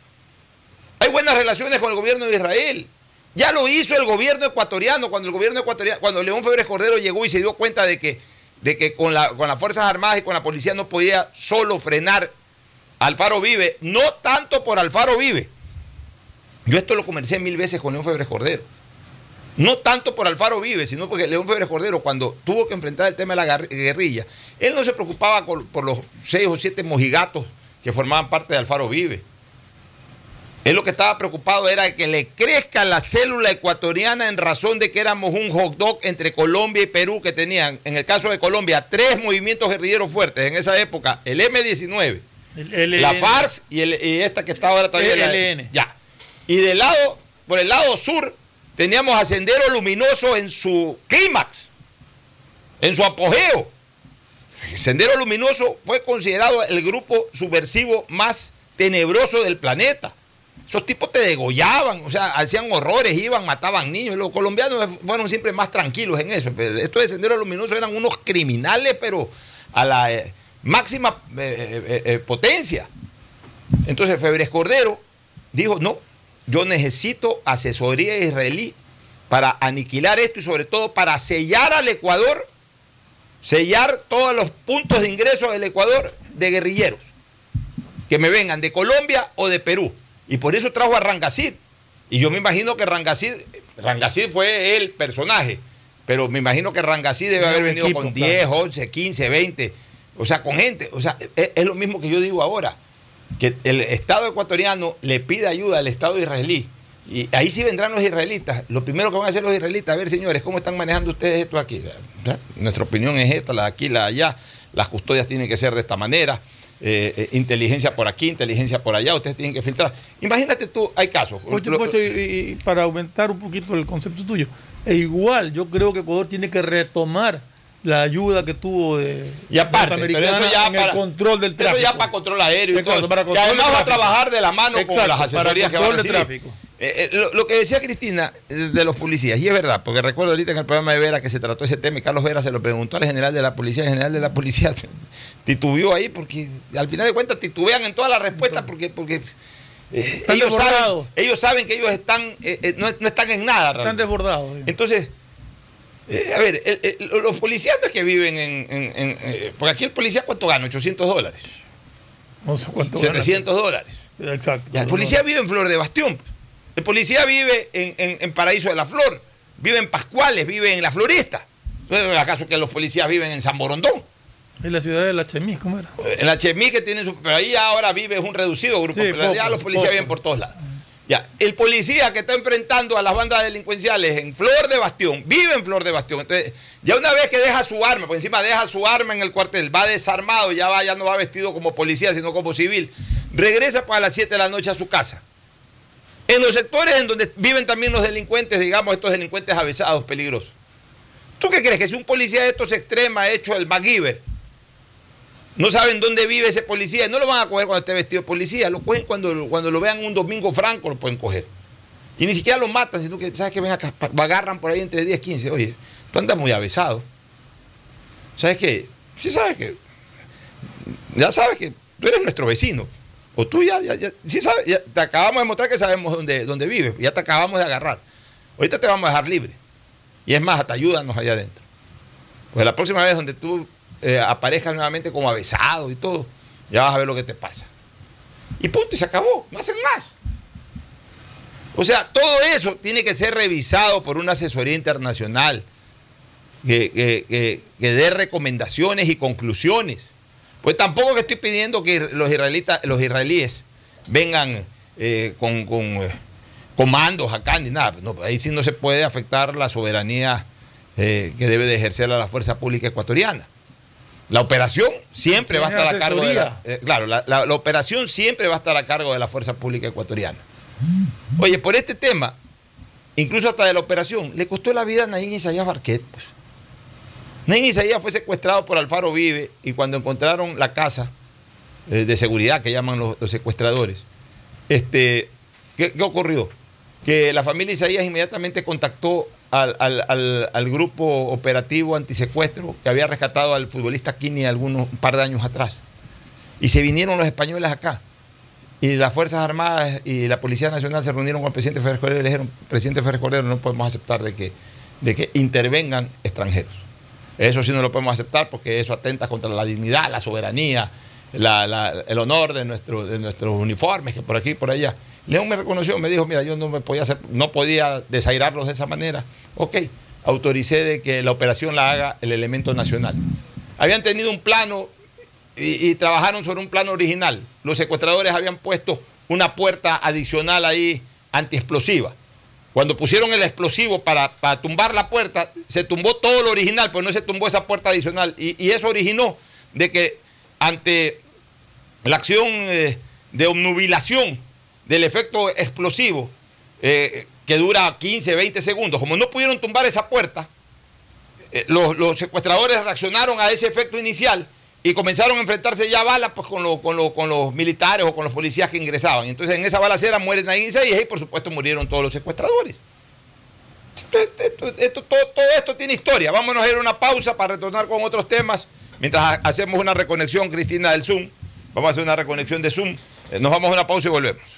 Hay buenas relaciones con el gobierno de Israel. Ya lo hizo el gobierno ecuatoriano cuando el gobierno ecuatoriano, cuando León Febres Cordero llegó y se dio cuenta de que, de que con, la- con las Fuerzas Armadas y con la policía no podía solo frenar Alfaro Vive, no tanto por Alfaro Vive. Yo esto lo conversé mil veces con León Febres Cordero. No tanto por Alfaro Vive, sino porque León Febres Cordero, cuando tuvo que enfrentar el tema de la guerrilla, él no se preocupaba por los seis o siete mojigatos que formaban parte de Alfaro Vive. Él lo que estaba preocupado era que le crezca la célula ecuatoriana en razón de que éramos un hot dog entre Colombia y Perú que tenían, en el caso de Colombia, tres movimientos guerrilleros fuertes en esa época, el M-19, El- el- la FARC y, el- y esta que está ahora la- ELN. Ya. Y del lado, por el lado sur, teníamos a Sendero Luminoso en su clímax, en su apogeo. Sendero Luminoso fue considerado el grupo subversivo más tenebroso del planeta. Esos tipos te degollaban, o sea, hacían horrores, iban, mataban niños. Los colombianos fueron siempre más tranquilos en eso. Pero estos de Sendero Luminoso eran unos criminales, pero a la eh, máxima eh, eh, potencia. Entonces Febres Cordero dijo, no, yo necesito asesoría israelí para aniquilar esto y sobre todo para sellar al Ecuador, sellar todos los puntos de ingreso del Ecuador de guerrilleros, que me vengan de Colombia o de Perú. Y por eso trajo a Rangacid. Y yo me imagino que Rangacid, Rangacid fue el personaje, pero me imagino que Rangacid debe haber venido equipo, con claro. 10, 11, 15, 20, o sea, con gente. O sea, es, es lo mismo que yo digo ahora, que el Estado ecuatoriano le pide ayuda al Estado israelí. Y ahí sí vendrán los israelitas. Lo primero que van a hacer los israelitas, a ver, señores, ¿cómo están manejando ustedes esto aquí? Nuestra opinión es esta, la de aquí, la de allá. Las custodias tienen que ser de esta manera. eh, eh, inteligencia por aquí, inteligencia por allá. Ustedes tienen que filtrar. Imagínate tú, hay casos. Pocho, Pocho, y, y para aumentar un poquito el concepto tuyo, e igual yo creo que Ecuador tiene que retomar la ayuda que tuvo de Y aparte, pero eso ya en para el control del tráfico. Eso ya para control aéreo y para que además va a trabajar de la mano con las asesorías que va a recibir. tráfico. Eh, eh, lo, lo que decía Cristina eh, de los policías, y es verdad, porque recuerdo ahorita en el programa de Vera que se trató ese tema y Carlos Vera se lo preguntó al general de la policía, el general de la policía titubeó ahí porque al final de cuentas titubean en todas las respuestas porque, porque eh, ellos, saben, ellos saben que ellos están no, no están en nada. Están desbordados. Entonces, eh, a ver, el- el- los policías que viven en, en- en, eh, porque aquí el policía cuánto gana, 800 dólares, No sé cuánto gana. 700 dólares. Exacto. Ya, el policía vive en Flor de Bastión. El policía vive en, en- en Paraíso de la Flor, vive en Pascuales, vive en La Floresta. ¿Acaso que los policías viven en San Borondón? Es la ciudad de la Chemis, ¿cómo era? En la Chemí que tienen su... Pero ahí ahora vive es un reducido grupo. Sí, pero ya los policías pocos. viven por todos lados. Ya, el policía que está enfrentando a las bandas delincuenciales en Flor de Bastión, vive en Flor de Bastión. Entonces, ya una vez que deja su arma, por encima deja su arma en el cuartel, va desarmado, ya va, ya no va vestido como policía, sino como civil, regresa para las 7 de la noche a su casa. En los sectores en donde viven también los delincuentes, digamos, estos delincuentes avesados, peligrosos. ¿Tú qué crees? Que si un policía de estos extrema hecho el MacGyver, no saben dónde vive ese policía, no lo van a coger cuando esté vestido de policía, lo cogen cuando, cuando lo vean un domingo franco, lo pueden coger. Y ni siquiera lo matan, sino que, ¿sabes que Ven acá, agarran por ahí entre 10 y 15. Oye, tú andas muy avesado. ¿Sabes qué? Sí sabes que, ya sabes que tú eres nuestro vecino. O tú ya, ya, ya- sí sabes, ya te acabamos de mostrar que sabemos dónde, dónde vives, ya te acabamos de agarrar. Ahorita te vamos a dejar libre. Y es más, hasta ayúdanos allá adentro. Pues la próxima vez donde tú eh, nuevamente como avesado y todo, ya vas a ver lo que te pasa. Y punto, y se acabó, no hacen más. O sea, todo eso tiene que ser revisado por una asesoría internacional que, dé recomendaciones y conclusiones. Pues tampoco que estoy pidiendo que los, israelitas, los israelíes vengan eh, con, eh, comandos acá ni nada. ahí sí no se puede afectar la soberanía eh, que debe de ejercer la fuerza pública ecuatoriana. La operación siempre va a estar a cargo de la, claro, la, operación siempre va a estar a cargo de la fuerza pública ecuatoriana. Oye, por este tema, incluso hasta de la operación, le costó la vida a Naín Isaías Barquet. Pues. Naín Isaías fue secuestrado por Alfaro Vive y cuando encontraron la casa de seguridad que llaman los, los secuestradores, este, ¿qué, ocurrió? Que la familia Isaías inmediatamente contactó al, grupo operativo antisecuestro que había rescatado al futbolista Kini algunos un par de años atrás. Y se vinieron los españoles acá. Y las Fuerzas Armadas y la Policía Nacional se reunieron con el presidente Férez Cordero y le dijeron, presidente Férez Cordero, no podemos aceptar de que, de que intervengan extranjeros. Eso sí no lo podemos aceptar porque eso atenta contra la dignidad, la soberanía, el honor de, nuestro, de nuestros uniformes, que por aquí y por allá. León me reconoció, me dijo, mira, yo no me podía hacer, no podía desairarlos de esa manera. Ok, autoricé de que la operación la haga el elemento nacional. Habían tenido un plano y, trabajaron sobre un plano original. Los secuestradores habían puesto una puerta adicional ahí antiexplosiva. Cuando pusieron el explosivo para, tumbar la puerta, se tumbó todo lo original, pero no se tumbó esa puerta adicional. y eso originó de que ante la acción eh, de obnubilación del efecto explosivo eh, que dura 15, 20 segundos, como no pudieron tumbar esa puerta, eh, los, secuestradores reaccionaron a ese efecto inicial y comenzaron a enfrentarse ya a balas pues, con, los militares o con los policías que ingresaban. Entonces en esa balacera mueren ahí y ahí por supuesto murieron todos los secuestradores. Esto, todo, todo, esto tiene historia. Vámonos a ir a una pausa para retornar con otros temas. Mientras hacemos una reconexión, Cristina, del Zoom, vamos a hacer una reconexión de Zoom. Eh, nos vamos a una pausa y volvemos.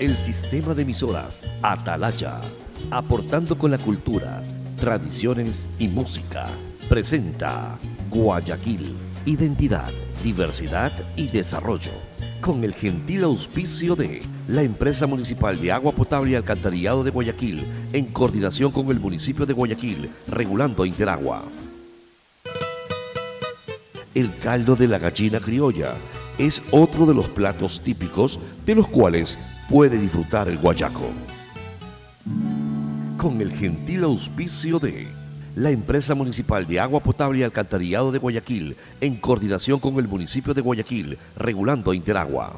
el sistema de emisoras Atalaya, aportando con la cultura, tradiciones y música, presenta Guayaquil, identidad, diversidad y desarrollo, con el gentil auspicio de la empresa municipal de agua potable y alcantarillado de Guayaquil, en coordinación con el municipio de Guayaquil, regulando Interagua. El caldo de la gallina criolla es otro de los platos típicos de los cuales puede disfrutar el guayaco. Con el gentil auspicio de la empresa municipal de agua potable y alcantarillado de Guayaquil, en coordinación con el municipio de Guayaquil, regulando Interagua.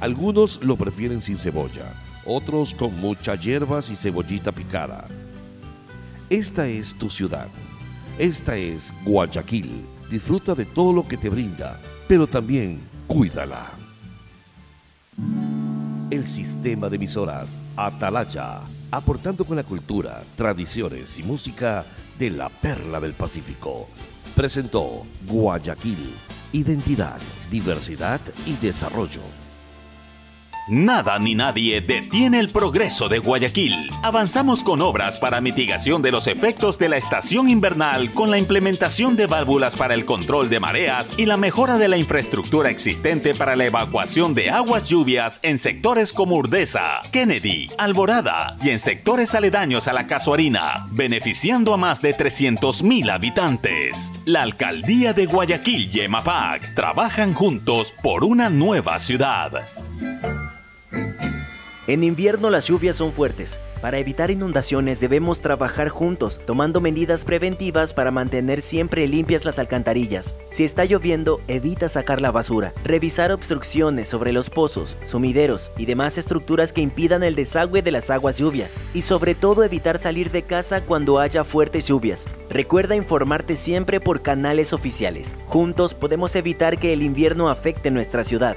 Algunos lo prefieren sin cebolla, otros con muchas hierbas y cebollita picada. Esta es tu ciudad. Esta es Guayaquil. Disfruta de todo lo que te brinda, pero también cuídala el sistema de emisoras Atalaya, aportando con la cultura, tradiciones y música de la perla del Pacífico. Presentó Guayaquil, identidad, diversidad y desarrollo. Nada ni nadie detiene el progreso de Guayaquil. Avanzamos con obras para mitigación de los efectos de la estación invernal con la implementación de válvulas para el control de mareas y la mejora de la infraestructura existente para la evacuación de aguas lluvias en sectores como Urdesa, Kennedy, Alborada y en sectores aledaños a la Casuarina, beneficiando a más de 300.000 habitantes. La alcaldía de Guayaquil y EMAPAC trabajan juntos por una nueva ciudad. En invierno las lluvias son fuertes Para evitar inundaciones debemos trabajar juntos, tomando medidas preventivas para mantener siempre limpias las alcantarillas. Si está lloviendo, evita sacar la basura. Revisar obstrucciones sobre los pozos, sumideros y demás estructuras que impidan el desagüe de las aguas lluvia. Y sobre todo evitar salir de casa cuando haya fuertes lluvias. Recuerda informarte siempre por canales oficiales. Juntos podemos evitar que el invierno afecte nuestra ciudad.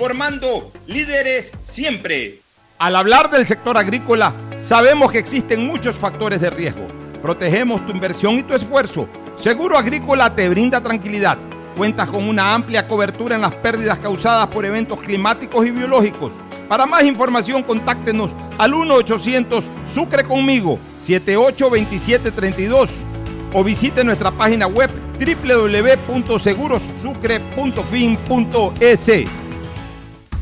formando líderes siempre. Al hablar del sector agrícola, sabemos que existen muchos factores de riesgo. Protegemos tu inversión y tu esfuerzo. Seguro Agrícola te brinda tranquilidad. Cuentas con una amplia cobertura en las pérdidas causadas por eventos climáticos y biológicos. Para más información, contáctenos al 1-800 Sucre conmigo 782732 o visite nuestra página web www.segurosucre.fin.es.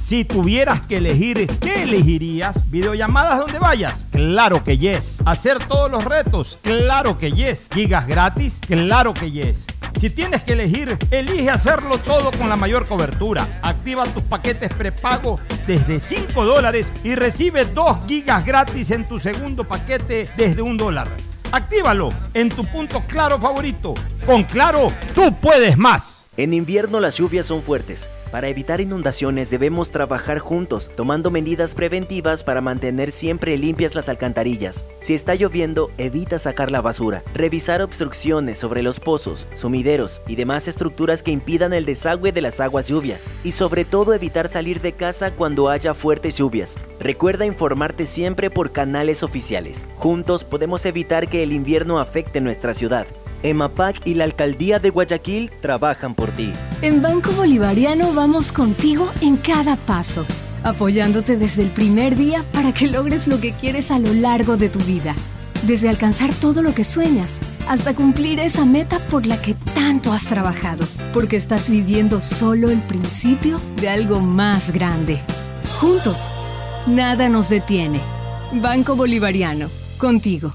Si tuvieras que elegir, ¿qué elegirías? ¿Videollamadas donde vayas? Claro que yes. ¿Hacer todos los retos? Claro que yes. ¿Gigas gratis? Claro que yes. Si tienes que elegir, elige hacerlo todo con la mayor cobertura. Activa tus paquetes prepago desde 5 dólares y recibe 2 gigas gratis en tu segundo paquete desde un dólar. Actívalo en tu punto claro favorito. Con Claro, tú puedes más. En invierno las lluvias son fuertes. Para evitar inundaciones debemos trabajar juntos, tomando medidas preventivas para mantener siempre limpias las alcantarillas. Si está lloviendo, evita sacar la basura. Revisar obstrucciones sobre los pozos, sumideros y demás estructuras que impidan el desagüe de las aguas lluvia. Y sobre todo evitar salir de casa cuando haya fuertes lluvias. Recuerda informarte siempre por canales oficiales. Juntos podemos evitar que el invierno afecte nuestra ciudad. EMAPAC y la Alcaldía de Guayaquil trabajan por ti. En Banco Bolivariano vamos contigo en cada paso, apoyándote desde el primer día para que logres lo que quieres a lo largo de tu vida. Desde alcanzar todo lo que sueñas hasta cumplir esa meta por la que tanto has trabajado, porque estás viviendo solo el principio de algo más grande. Juntos, nada nos detiene. Banco Bolivariano, contigo.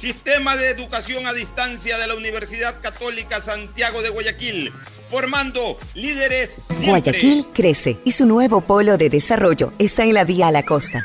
Sistema de Educación a Distancia de la Universidad Católica Santiago de Guayaquil, formando líderes. Guayaquil crece y su nuevo polo de desarrollo está en la vía a la costa.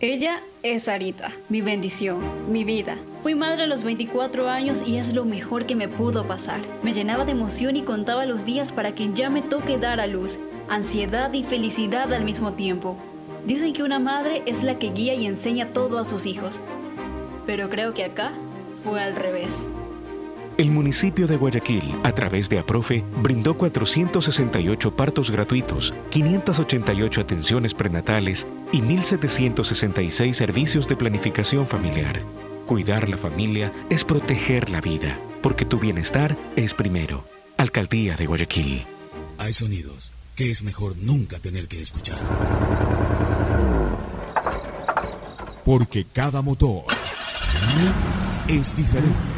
Ella es Sarita, mi bendición, mi vida. Fui madre a los 24 años y es lo mejor que me pudo pasar. Me llenaba de emoción y contaba los días para que ya me toque dar a luz, ansiedad y felicidad al mismo tiempo. Dicen que una madre es la que guía y enseña todo a sus hijos, pero creo que acá fue al revés. El municipio de Guayaquil, a través de APROFE, brindó 468 partos gratuitos, 588 atenciones prenatales y 1.766 servicios de planificación familiar. Cuidar la familia es proteger la vida, porque tu bienestar es primero. Alcaldía de Guayaquil. Hay sonidos que es mejor nunca tener que escuchar. Porque cada motor es diferente.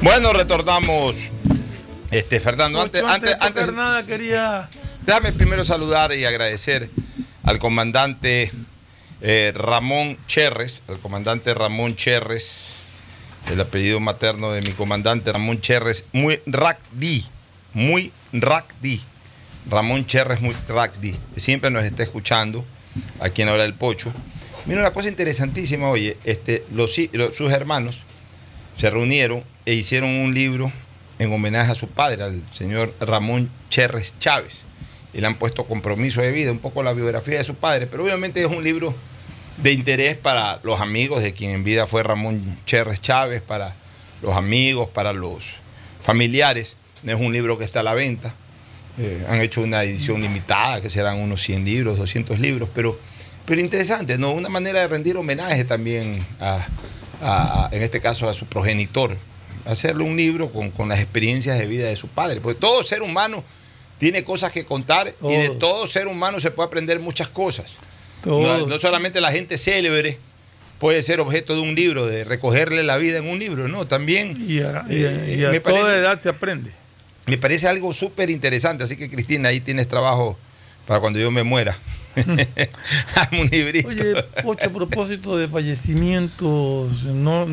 Bueno, retornamos. Este, Fernando, antes, antes, antes, nada quería. Déjame primero saludar y agradecer al comandante eh, Ramón Cherres, al comandante Ramón Cherres, el apellido materno de mi comandante Ramón Cherres, muy racdi, muy racdi. Ramón Cherres muy racdi, siempre nos está escuchando aquí en Hora del Pocho. Mira una cosa interesantísima, oye, este, los, los- sus hermanos se reunieron e hicieron un libro en homenaje a su padre, al señor Ramón Cherres Chávez. Y le han puesto compromiso de vida, un poco la biografía de su padre, pero obviamente es un libro de interés para los amigos de quien en vida fue Ramón Cherres Chávez, para los amigos, para los familiares. No es un libro que está a la venta. Eh, han hecho una edición limitada, que serán unos 100 libros, 200 libros, pero, pero interesante, ¿no? Una manera de rendir homenaje también, a, a- a- en este caso, a su progenitor. Hacerle un libro con, con las experiencias de vida de su padre. Porque todo ser humano tiene cosas que contar y de todo ser humano se puede aprender muchas cosas. No, solamente la gente célebre puede ser objeto de un libro, de recogerle la vida en un libro, no, también Y a, y a- eh, y a me toda parece- edad se aprende. me parece algo súper interesante. Así que, Cristina, ahí tienes trabajo para cuando yo me muera. Oye, Pocho, a propósito de fallecimientos, no,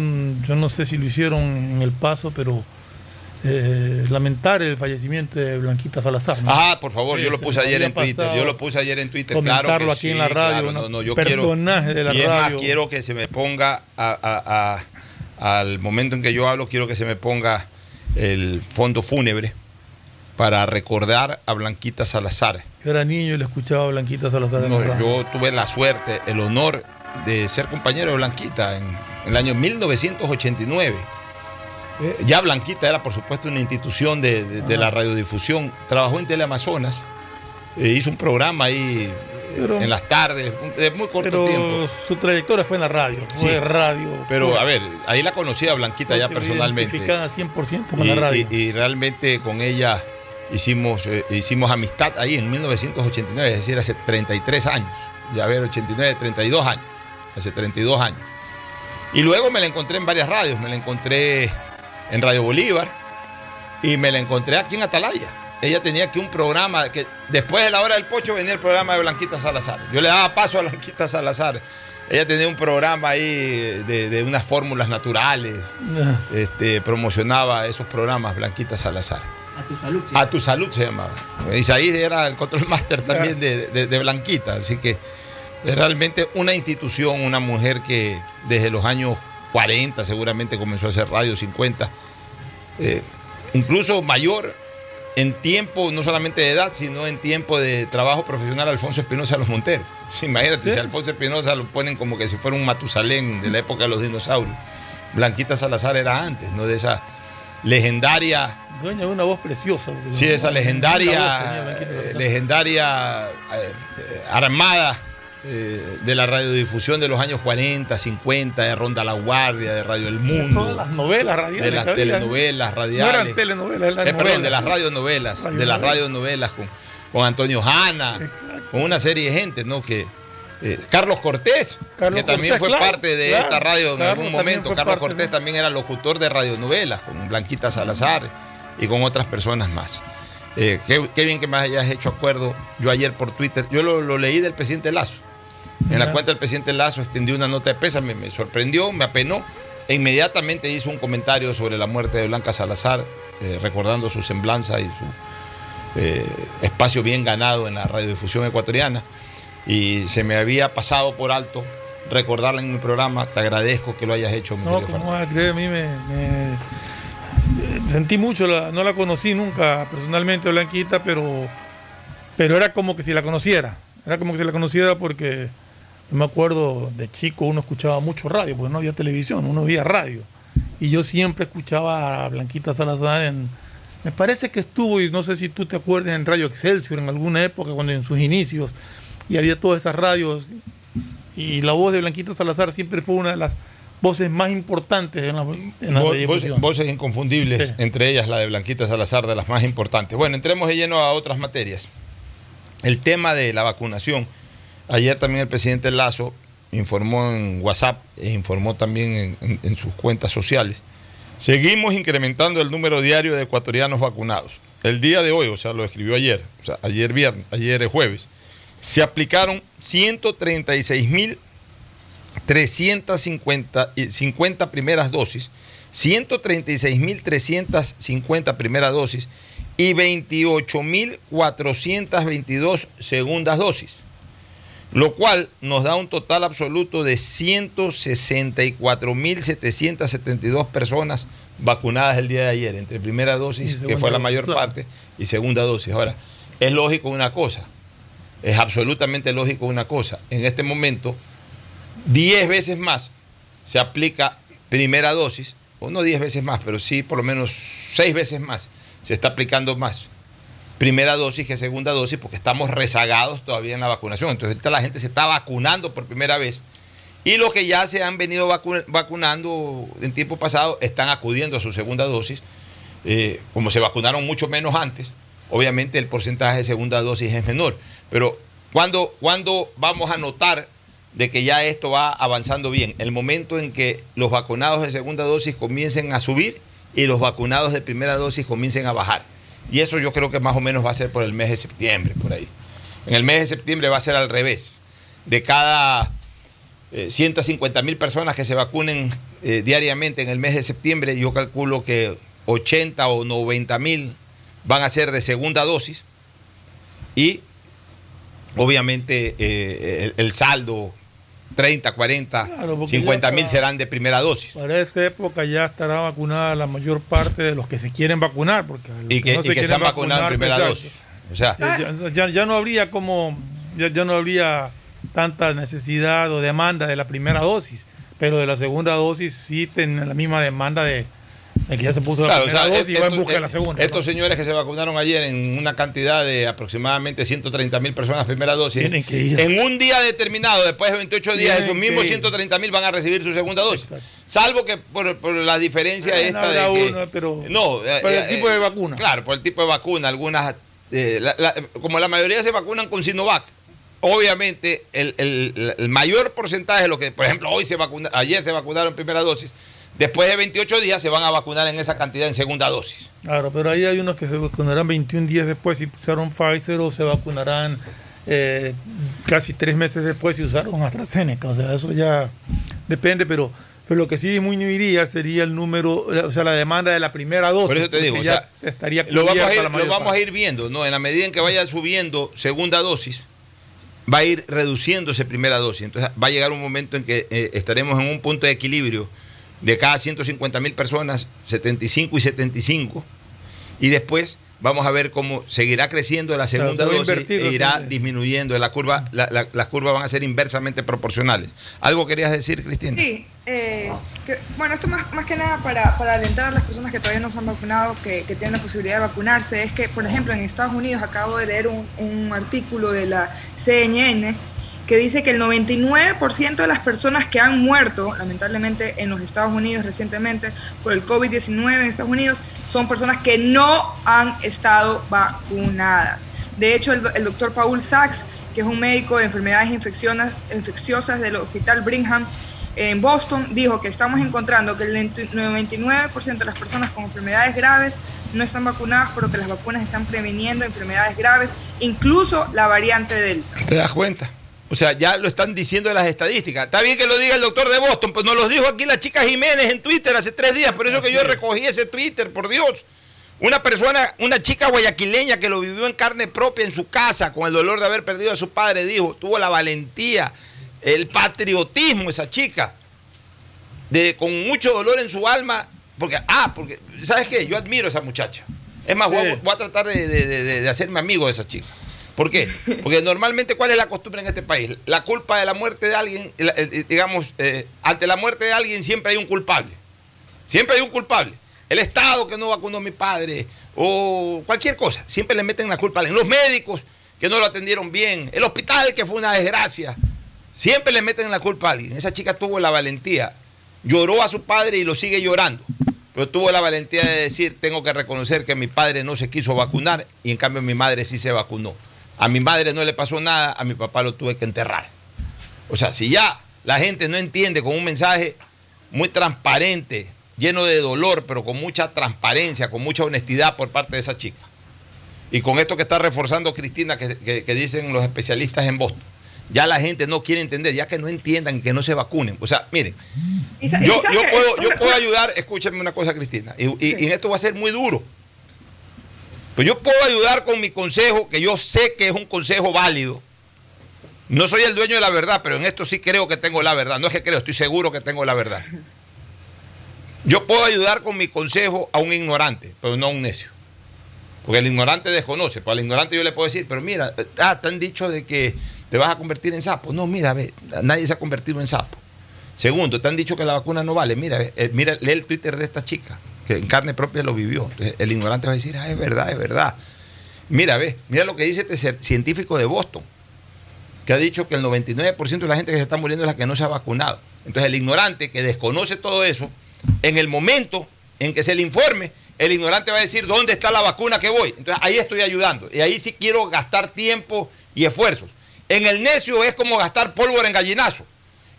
yo no sé si lo hicieron en el paso, pero eh, lamentar el fallecimiento de Blanquita Salazar. ¿no? Ah, por favor, Sí, yo lo se puse ayer en Twitter. pasado Yo lo puse ayer en Twitter. Claro comentarlo que aquí en sí, la radio, claro, ¿no? no, yo Personaje quiero, de la y es más, radio. quiero que se me ponga a- a- a- al momento en que yo hablo, quiero que se me ponga el fondo fúnebre para recordar a Blanquita Salazar. Yo era niño y le escuchaba a Blanquita Salazar en No, yo tuve la suerte, el honor de ser compañero de Blanquita en, en el año 1989. Eh, ya Blanquita era, por supuesto, una institución de, de- de la radiodifusión. Trabajó en Teleamazonas, eh, hizo un programa ahí Pero- en las tardes, de muy corto Pero tiempo. su trayectoria fue en la radio, fue Sí. radio. Pero, pura. a ver, ahí la conocí a Blanquita ya personalmente. identificaban 100% con Y, la radio. y- y realmente con ella hicimos, eh, hicimos amistad ahí en 1989, es decir, hace 33 años. Ya ver, 89, 32 años. Hace 32 años. Y luego me la encontré en varias radios. Me la encontré en Radio Bolívar y me la encontré aquí en Atalaya. Ella tenía aquí un programa que después de la hora del pocho venía el programa de Blanquita Salazar. Yo le daba paso a Blanquita Salazar. Ella tenía un programa ahí de, de unas fórmulas naturales. Este, promocionaba esos programas Blanquita Salazar. A tu salud. A tu salud se llamaba. Isaí era el control master también de, de- de Blanquita. Así que es realmente una institución, una mujer que desde los años 40 seguramente comenzó a hacer radio, 50. eh, incluso mayor en tiempo, no solamente de edad, sino en tiempo de trabajo profesional, Alfonso Espinosa Los Monteros. Sí, imagínate, si Alfonso Espinosa lo ponen como que si fuera un Matusalén de la época de los dinosaurios. Blanquita Salazar era antes, ¿no? De esa legendaria Dueña de una voz preciosa. Sí, no- esa voz legendaria, eh, legendaria eh, armada eh, de la radiodifusión de los años 40, 50, de Ronda La Guardia, de Radio El Mundo. Todas las novelas radiales. de las que telenovelas No radiales. eran telenovelas, eran Eh, perdón, novelas. de las radionovelas, de las Radionovelas. radionovelas con, con Antonio Hanna, con una serie de gente, ¿no? Que eh, Carlos Cortés, Carlos que también Cortés, fue claro, parte de claro. esta radio en algún momento. Carlos Cortés de- también era locutor de radionovelas con Blanquita Salazar y con otras personas más. Eh, qué, qué bien que me hayas hecho acuerdo. Yo ayer por Twitter, yo lo, lo leí del presidente Lazo. En la cuenta del presidente Lazo extendió una nota de pésame, me sorprendió, me apenó, e inmediatamente hizo un comentario sobre la muerte de Blanca Salazar, eh, recordando su semblanza y su espacio bien ganado en la radiodifusión ecuatoriana. Y se me había pasado por alto recordarla en mi programa. Te agradezco que lo hayas hecho, mi No, como vas a creer, a mí me, me- sentí mucho, no la conocí nunca personalmente, Blanquita, pero, pero era como que si la conociera. Era como que si la conociera porque yo me acuerdo de chico uno escuchaba mucho radio, porque no había televisión, uno veía radio. Y yo siempre escuchaba a Blanquita Salazar en... Me parece que estuvo, y no sé si tú te acuerdas, en Radio Excelsior en alguna época, cuando en sus inicios, y había todas esas radios y la voz de Blanquita Salazar siempre fue una de las voces más importantes en la, en la Vo- voces, voces inconfundibles, Sí. entre ellas la de Blanquita Salazar, de las más importantes. Bueno, entremos de lleno a otras materias. El tema de la vacunación. Ayer también el presidente Lazo informó en WhatsApp e informó también en, en- en sus cuentas sociales. Seguimos incrementando el número diario de ecuatorianos vacunados. El día de hoy, o sea, lo escribió ayer, o sea, ayer viernes, ayer es jueves, se aplicaron 136.350 y 50 primeras dosis, 136.350 primeras dosis y 28.422 segundas dosis, lo cual nos da un total absoluto de 164.772 personas vacunadas el día de ayer, entre primera dosis, que fue la mayor parte, y segunda dosis. Ahora, es lógico una cosa, es absolutamente lógico una cosa, en este momento 10 veces más se aplica primera dosis, o no 10 veces más, pero sí por lo menos 6 veces más se está aplicando más primera dosis que segunda dosis porque estamos rezagados todavía en la vacunación. Entonces la gente se está vacunando por primera vez y los que ya se han venido vacu- vacunando en tiempo pasado están acudiendo a su segunda dosis. Eh, como se vacunaron mucho menos antes, obviamente el porcentaje de segunda dosis es menor. Pero ¿cuándo, vamos a notar de que ya esto va avanzando bien? El momento en que los vacunados de segunda dosis comiencen a subir y los vacunados de primera dosis comiencen a bajar. Y eso yo creo que más o menos va a ser por el mes de septiembre, por ahí. En el mes de septiembre va a ser al revés. De cada 150 mil personas que se vacunen eh, diariamente en el mes de septiembre, yo calculo que 80 o 90 mil van a ser de segunda dosis y obviamente eh, el, el saldo 30, 40, Claro, porque 50 ya mil serán de primera dosis. Para esta época ya estará vacunada la mayor parte de los que se quieren vacunar. Porque Y que, no y que se han vacunado en primera dosis. O sea, Eh, Ya, ya- ya no habría como, ya, ya no habría tanta necesidad o demanda de la primera dosis, pero de la segunda dosis sí tienen la misma demanda de, de que ya se puso la Claro, o primera sea, dosis y va en estos- busca de la segunda. Estos señores que se vacunaron ayer en una cantidad de aproximadamente 130 mil personas primera dosis, Tienen que ir. en un día determinado, después de 28 días, Tienen esos mismos que ir. 130 mil van a recibir su segunda dosis. Salvo que por, por la diferencia Eh, esta habrá de que- uno, pero no, eh, por el eh, tipo de eh, vacuna. Claro, por el tipo de vacuna. Algunas, eh, la- la- como la mayoría se vacunan con Sinovac, obviamente el, el- el mayor porcentaje de los que, por ejemplo, hoy se vacuna, ayer se vacunaron en primera dosis, después de 28 días se van a vacunar en esa cantidad en segunda dosis. Claro, pero ahí hay unos que se vacunarán 21 días después si usaron Pfizer o se vacunarán eh, casi tres meses después si usaron AstraZeneca. O sea, eso ya depende, pero, pero lo que sí disminuiría sería el número, o sea, la demanda de la primera dosis. Por eso te digo, o ya sea, estaría lo vamos, a ir, lo vamos a ir viendo, ¿no? En la medida en que vaya subiendo segunda dosis, va a ir reduciéndose primera dosis. Entonces va a llegar un momento en que eh, estaremos en un punto de equilibrio de cada 150 mil personas, 75 y 75, y después vamos a ver cómo seguirá creciendo la segunda dosis e irá disminuyendo. La curva, la- la- las curvas van a ser inversamente proporcionales. ¿Algo querías decir, Cristina? Sí, eh, que- bueno, esto más, más que nada para, para alentar a las personas que todavía no se han vacunado, que, que tienen la posibilidad de vacunarse, es que, por ejemplo, en Estados Unidos acabo de leer un, un artículo de la CNN que dice que el 99% de las personas que han muerto, lamentablemente en los Estados Unidos recientemente, por el COVID-19 en Estados Unidos, son personas que no han estado vacunadas. De hecho, el, do- el doctor Paul Sachs, que es un médico de enfermedades infecciosas del Hospital Brigham en Boston, dijo que estamos encontrando que el 99% de las personas con enfermedades graves no están vacunadas, pero que las vacunas están previniendo enfermedades graves, incluso la variante Delta. ¿Te das cuenta? O sea, ya lo están diciendo las estadísticas. Está bien que lo diga el doctor de Boston, pues nos lo dijo aquí la chica Jiménez en Twitter hace tres días. Por eso que yo recogí ese Twitter, por Dios. Una persona, una chica guayaquileña que lo vivió en carne propia en su casa con el dolor de haber perdido a su padre, dijo, tuvo la valentía, el patriotismo esa chica, de, con mucho dolor en su alma, porque, ah, porque, ¿sabes qué? Yo admiro a esa muchacha. Es más, voy, a- voy a tratar de, de- de- de hacerme amigo de esa chica. ¿Por qué? Porque normalmente, ¿cuál es la costumbre en este país? La culpa de la muerte de alguien, la- eh, digamos, eh, ante la muerte de alguien siempre hay un culpable. Siempre hay un culpable. El Estado que no vacunó a mi padre, o cualquier cosa. Siempre le meten la culpa a alguien. Los médicos que no lo atendieron bien, el hospital que fue una desgracia. Siempre le meten la culpa a alguien. Esa chica tuvo la valentía. Lloró a su padre y lo sigue llorando. Pero tuvo la valentía de decir, tengo que reconocer que mi padre no se quiso vacunar y en cambio mi madre sí se vacunó. A mi madre no le pasó nada, a mi papá lo tuve que enterrar. O sea, si ya la gente no entiende con un mensaje muy transparente, lleno de dolor, pero con mucha transparencia, con mucha honestidad por parte de esa chica. Y con esto que está reforzando Cristina, que, que- que dicen los especialistas en Boston, ya la gente no quiere entender, ya que no entiendan y que no se vacunen. O sea, miren, yo, puedo, yo puedo ayudar, escúchenme una cosa, Cristina, y, y- esto va a ser muy duro. Pues yo puedo ayudar con mi consejo, que yo sé que es un consejo válido. No soy el dueño de la verdad, pero en esto sí creo que tengo la verdad. No es que creo, estoy seguro que tengo la verdad. Yo puedo ayudar con mi consejo a un ignorante, pero no a un necio. Porque el ignorante desconoce. Pues al ignorante yo le puedo decir, pero mira, ah, te han dicho de que te vas a convertir en sapo. No, mira, ve, nadie se ha convertido en sapo. Segundo, te han dicho que la vacuna no vale. Mira, eh, mira, lee el Twitter de esta chica, que en carne propia lo vivió. Entonces, el ignorante va a decir, ah, es verdad, es verdad. Mira, ve, mira lo que dice este científico de Boston, que ha dicho que el 99% de la gente que se está muriendo es la que no se ha vacunado. Entonces, el ignorante que desconoce todo eso, en el momento en que se le informe, el ignorante va a decir, ¿dónde está la vacuna que voy? Entonces, ahí estoy ayudando. Y ahí sí quiero gastar tiempo y esfuerzos. En el necio es como gastar pólvora en gallinazo.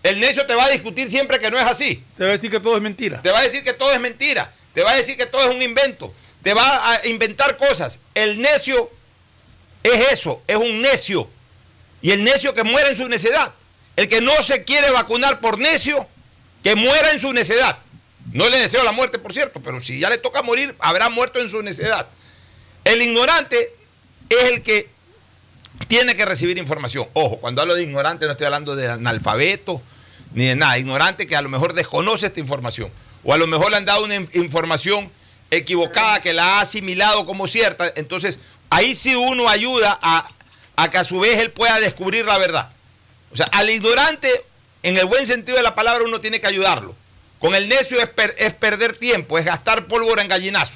El necio te va a discutir siempre que no es así. Te va a decir que todo es mentira. Te va a decir que todo es mentira. Te va a decir que todo es un invento. Te va a inventar cosas. El necio es eso, es un necio. Y el necio que muera en su necedad. El que no se quiere vacunar por necio, que muera en su necedad. No le deseo la muerte, por cierto, pero si ya le toca morir, habrá muerto en su necedad. El ignorante es el que tiene que recibir información. Ojo, cuando hablo de ignorante no estoy hablando de analfabeto ni de nada. Ignorante que a lo mejor desconoce esta información. O a lo mejor le han dado una in- información equivocada que la ha asimilado como cierta. Entonces, ahí sí uno ayuda a, a que a su vez él pueda descubrir la verdad. O sea, al ignorante, en el buen sentido de la palabra, uno tiene que ayudarlo. Con el necio es, per- es perder tiempo, es gastar pólvora en gallinazo.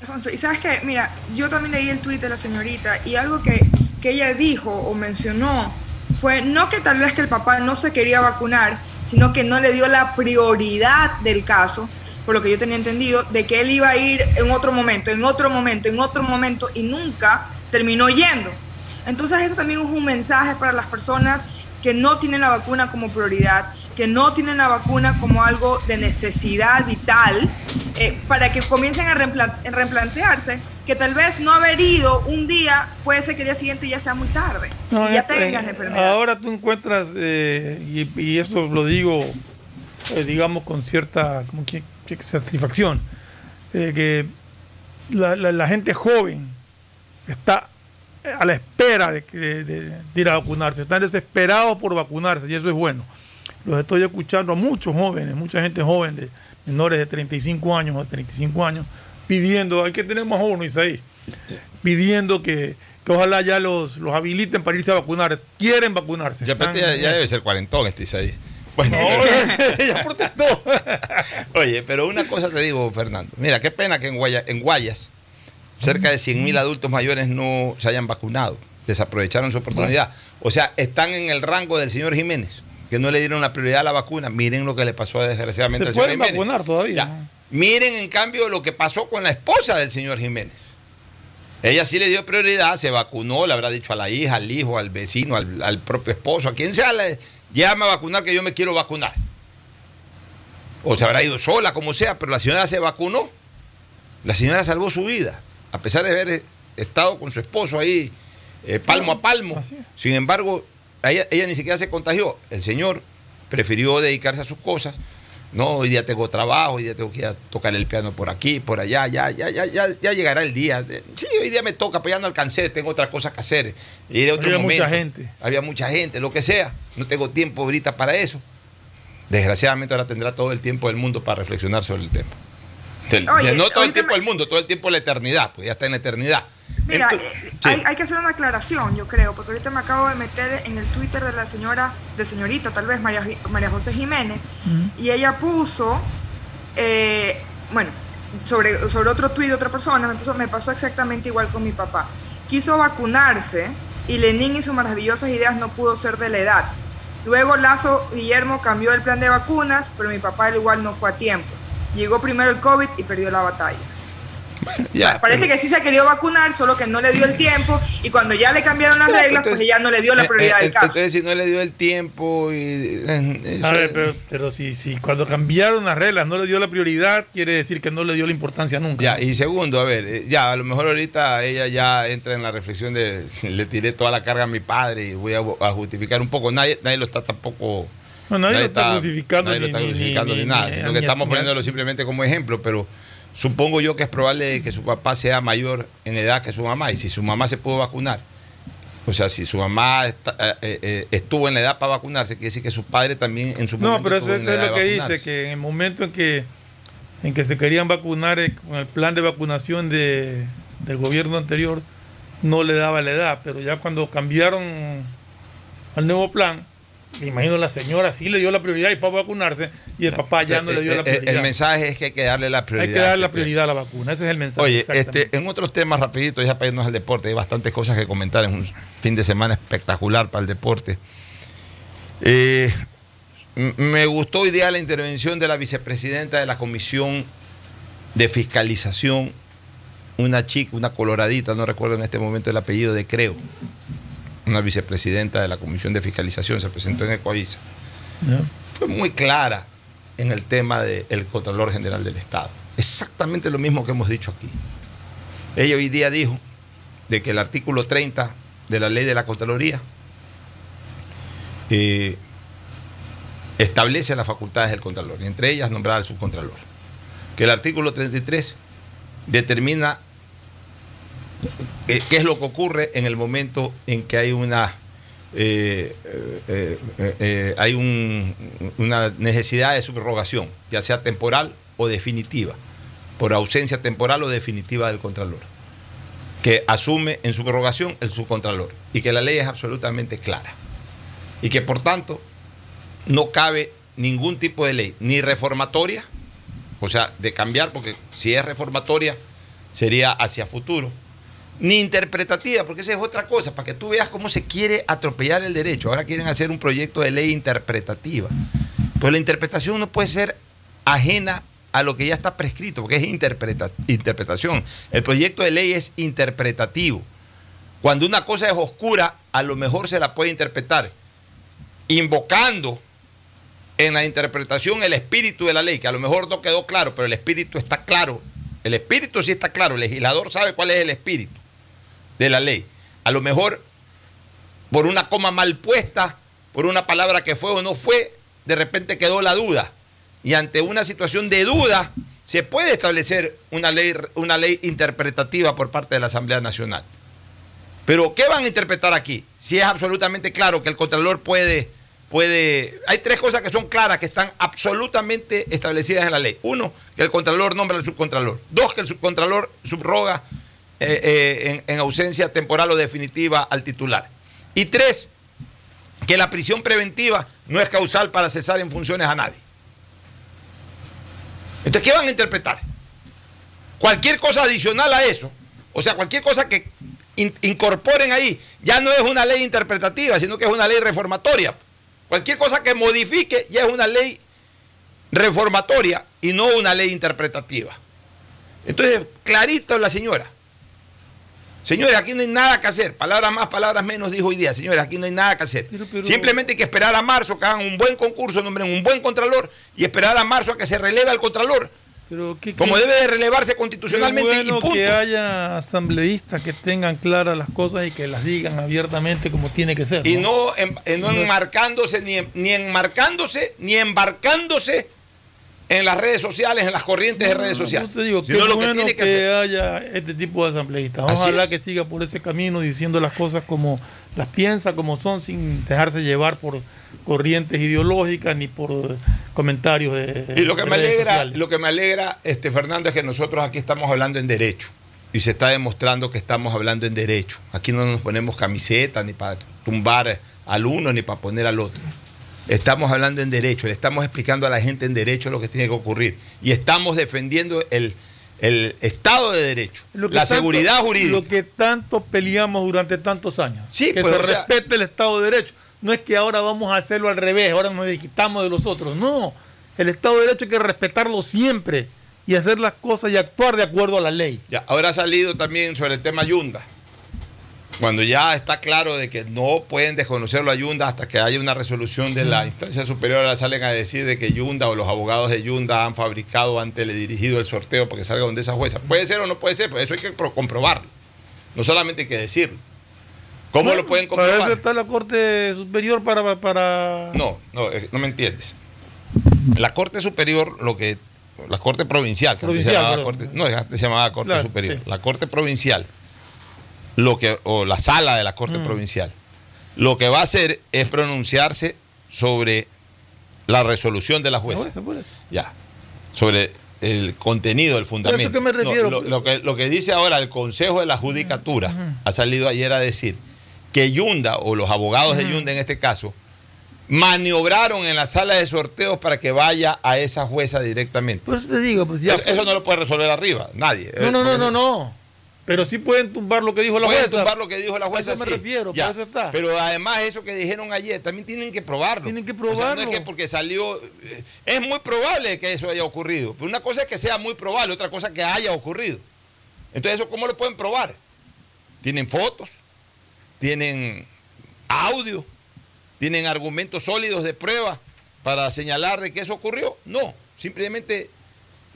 Alfonso, y sabes que, mira, yo también leí el tuit de la señorita y algo que, que ella dijo o mencionó fue no que tal vez que el papá no se quería vacunar, sino que no le dio la prioridad del caso, por lo que yo tenía entendido, de que él iba a ir en otro momento, en otro momento, en otro momento y nunca terminó yendo. Entonces esto también es un mensaje para las personas que no tienen la vacuna como prioridad, que no tienen la vacuna como algo de necesidad vital, eh, para que comiencen a replantearse que tal vez no haber ido un día, puede ser que el día siguiente ya sea muy tarde, No, y ya eh, tengas la enfermedad. Ahora tú encuentras, eh, y, y eso lo digo, eh, digamos, con cierta como que, que satisfacción, eh, que la, la- la gente joven está a la espera de, que- de- de ir a vacunarse, están desesperados por vacunarse y eso es bueno. Los estoy escuchando a muchos jóvenes, mucha gente joven de menores de 35 años o 35 años, pidiendo, hay que tener más jóvenes ahí, pidiendo que, que ojalá ya los, los habiliten para irse a vacunar. Quieren vacunarse. Ya, están ya- en ya eso. debe ser cuarentón este Isaí. Bueno, ya protestó. Oye, pero una cosa te digo, Fernando. Mira, qué pena que en, Guaya- en Guayas cerca de 100 mil adultos mayores no se hayan vacunado. Desaprovecharon su oportunidad. O sea, están en el rango del señor Jiménez, que no le dieron la prioridad a la vacuna. Miren lo que le pasó desgraciadamente Se al señor pueden Jiménez. vacunar todavía. Ya. Miren, en cambio, lo que pasó con la esposa del señor Jiménez. Ella sí le dio prioridad, se vacunó, le habrá dicho a la hija, al hijo, al vecino, al, al propio esposo, a quien sea, le, a vacunar que yo me quiero vacunar. O se habrá ido sola, como sea, pero la señora se vacunó. La señora salvó su vida, a pesar de haber estado con su esposo ahí eh, palmo a palmo. Sin embargo, ella, ella ni siquiera se contagió. El señor prefirió dedicarse a sus cosas. No, hoy día tengo trabajo, hoy día tengo que ir a tocar el piano por aquí, por allá, ya, ya, ya, ya, ya llegará el día. Sí, hoy día me toca, pero ya no alcancé, tengo otras cosas que hacer. Iré otro Había momento. mucha gente. Había mucha gente, lo que sea. No tengo tiempo ahorita para eso. Desgraciadamente ahora tendrá todo el tiempo del mundo para reflexionar sobre el tema. Oye, no todo el tiempo me- del mundo, todo el tiempo la eternidad, pues ya está en la eternidad. Mira, Entonces- eh, sí. hay, hay que hacer una aclaración, yo creo, porque ahorita me acabo de meter en el Twitter de la señora, de señorita, tal vez María, María José Jiménez, y ella puso, eh, bueno, sobre, sobre otro tuit de otra persona, me, puso- me pasó exactamente igual con mi papá. Quiso vacunarse y Lenín y sus maravillosas ideas no pudo ser de la edad. Luego Lazo Guillermo cambió el plan de vacunas, pero mi papá al igual no fue a tiempo. Llegó primero el COVID y perdió la batalla. Ya, Parece pero- que sí se quería vacunar, solo que no le dio el tiempo y cuando ya le cambiaron las reglas, entonces- pues ya no le dio la Eh, prioridad eh, del caso. Entonces, si no le dio el tiempo y. eh, eso A ver, pero, pero si, si cuando cambiaron las reglas no le dio la prioridad, quiere decir que no le dio la importancia nunca. Ya, y segundo, a ver, eh, ya, a lo mejor ahorita ella ya entra en la reflexión de le tiré toda la carga a mi padre y voy a, a justificar un poco. Nadie, nadie lo está tampoco. No, nadie lo está crucificando nadie lo ni- está ni- crucificando ni- ni, nada, sino que estamos ni- poniéndolo simplemente como ejemplo, pero supongo yo que es probable que su papá sea mayor en edad que su mamá y si su mamá se pudo vacunar. O sea, si su mamá está- eh, eh, eh, estuvo en la edad para vacunarse, quiere decir que su padre también en su No, momento pero eso, eso es lo que dice, que en el momento en que, en que se querían vacunar con el plan de vacunación de, del gobierno anterior, no le daba la edad, pero ya cuando cambiaron al nuevo plan, me imagino la señora sí le dio la prioridad y fue a vacunarse y el papá ya no le dio la Eh, eh, prioridad. El mensaje es que hay que darle la prioridad. Hay que darle la Pepe. prioridad a la vacuna, ese es el mensaje. Oye, este, en otros temas rapidito, ya para irnos al deporte, hay bastantes cosas que comentar, es un fin de semana espectacular para el deporte. Eh, me gustó hoy día la intervención de la vicepresidenta de la Comisión de Fiscalización, una chica, una coloradita, no recuerdo en este momento el apellido de Creo, una vicepresidenta de la Comisión de Fiscalización, se presentó en Ecoavisa. Fue muy clara en el tema del Contralor General del Estado. Exactamente lo mismo que hemos dicho aquí. Ella hoy día dijo de que el artículo 30 de la ley de la Contraloría eh, establece las facultades del Contralor, y entre ellas nombrar al subcontralor. Que el artículo 33 determina qué es lo que ocurre en el momento en que hay una eh, eh, eh, eh, hay un- una necesidad de subrogación, ya sea temporal o definitiva, por ausencia temporal o definitiva del Contralor, que asume en subrogación el subcontralor y que la ley es absolutamente clara y que por tanto no cabe ningún tipo de ley, ni reformatoria, o sea, de cambiar, porque si es reformatoria sería hacia futuro, ni interpretativa, porque esa es otra cosa, para que tú veas cómo se quiere atropellar el derecho. Ahora quieren hacer un proyecto de ley interpretativa. Pues la interpretación no puede ser ajena a lo que ya está prescrito, porque es interpreta- interpretación. El proyecto de ley es interpretativo. Cuando una cosa es oscura, a lo mejor se la puede interpretar invocando en la interpretación el espíritu de la ley, que a lo mejor no quedó claro, pero el espíritu está claro. El espíritu sí está claro, el legislador sabe cuál es el espíritu de la ley. A lo mejor por una coma mal puesta, por una palabra que fue o no fue, de repente quedó la duda. Y ante una situación de duda, se puede establecer una ley, una ley interpretativa por parte de la Asamblea Nacional. Pero, ¿qué van a interpretar aquí? Si es absolutamente claro que el Contralor puede, puede. Hay tres cosas que son claras, que están absolutamente establecidas en la ley. Uno, que el Contralor nombra al subcontralor. Dos, que el subcontralor subroga eh, eh, en, en ausencia temporal o definitiva al titular. Y tres, que la prisión preventiva no es causal para cesar en funciones a nadie. Entonces, ¿qué van a interpretar? Cualquier cosa adicional a eso, o sea, cualquier cosa que in- incorporen ahí, ya no es una ley interpretativa, sino que es una ley reformatoria. Cualquier cosa que modifique ya es una ley reformatoria y no una ley interpretativa. Entonces, clarito la señora. Señores, aquí no hay nada que hacer. Palabras más, palabras menos, dijo hoy día. Señores, aquí no hay nada que hacer. Simplemente hay que esperar a marzo, que hagan un buen concurso, nombren un buen contralor y esperar a marzo a que se releve al contralor Pero ¿qué- como debe de relevarse constitucionalmente Qué bueno y punto. que haya asambleístas que tengan claras las cosas y que las digan abiertamente como tiene que ser. Y no, en- en- no No- enmarcándose, ni, en- ni enmarcándose, ni embarcándose en las redes sociales, en las corrientes de redes sociales. Yo te digo, qué lo que tiene que, que hacer. haya este tipo de asambleístas. Ojalá es. que siga por ese camino diciendo las cosas como las piensa, como son, sin dejarse llevar por corrientes ideológicas ni por comentarios de Y lo que me alegra, sociales. lo que me alegra, este Fernando, es que nosotros aquí estamos hablando en derecho. Y se está demostrando que estamos hablando en derecho. Aquí no nos ponemos camisetas ni para tumbar al uno ni para poner al otro. Estamos hablando en derecho, le estamos explicando a la gente en derecho lo que tiene que ocurrir. Y estamos defendiendo el, el Estado de Derecho, Lo que la tanto- seguridad jurídica. Lo que tanto peleamos durante tantos años. Sí, que pues, se sea- respete el Estado de Derecho. No es que ahora vamos a hacerlo al revés, ahora nos quitamos de los otros. No, el Estado de Derecho hay que respetarlo siempre y hacer las cosas y actuar de acuerdo a la ley. Ya, ahora ha salido también sobre el tema Yunda. Cuando ya está claro de que no pueden desconocerlo a Yunda hasta que haya una resolución de la instancia superior, ahora salen a decir de que Yunda o los abogados de Yunda han fabricado, han teledirigido el sorteo para que salga donde esa jueza. Puede ser o no puede ser, pero eso hay que pro- comprobarlo. No solamente hay que decirlo. ¿Cómo lo pueden Para eso comprobar? está la Corte Superior para... para... No, no, eh, no me entiendes. La Corte Superior, lo que. La Corte Provincial, que antes se Provincial, llamaba. Corte- no, antes se llamaba Corte Claro, Superior. sí. La Corte Provincial, lo que, o la sala de la Corte Mm. Provincial, lo que va a hacer es pronunciarse sobre la resolución de la jueza. Por eso, por eso. Ya. Sobre el contenido, el fundamento. eso que me No, refiero. lo, lo que, lo que dice ahora el Consejo de la Judicatura ha salido ayer a decir que Yunda, o los abogados de Yunda en este caso, maniobraron en la sala de sorteos para que vaya a esa jueza directamente. Por eso te digo, pues ya... eso, eso no lo puede resolver arriba, nadie. No, no, no, Porque no, no. Pero sí pueden tumbar lo que dijo la Pueden jueza. tumbar lo que dijo la A jueza. eso me sí. refiero, Ya. por eso está. Pero además eso que dijeron ayer, también tienen que probarlo. Tienen que O sea, no probarlo. es que porque salió... eh, Es muy probable que eso haya ocurrido. Pero una cosa es que sea muy probable, otra cosa es que haya ocurrido. Entonces, ¿eso cómo lo pueden probar? Tienen fotos, tienen audio, tienen argumentos sólidos de prueba para señalar de que eso ocurrió. No, simplemente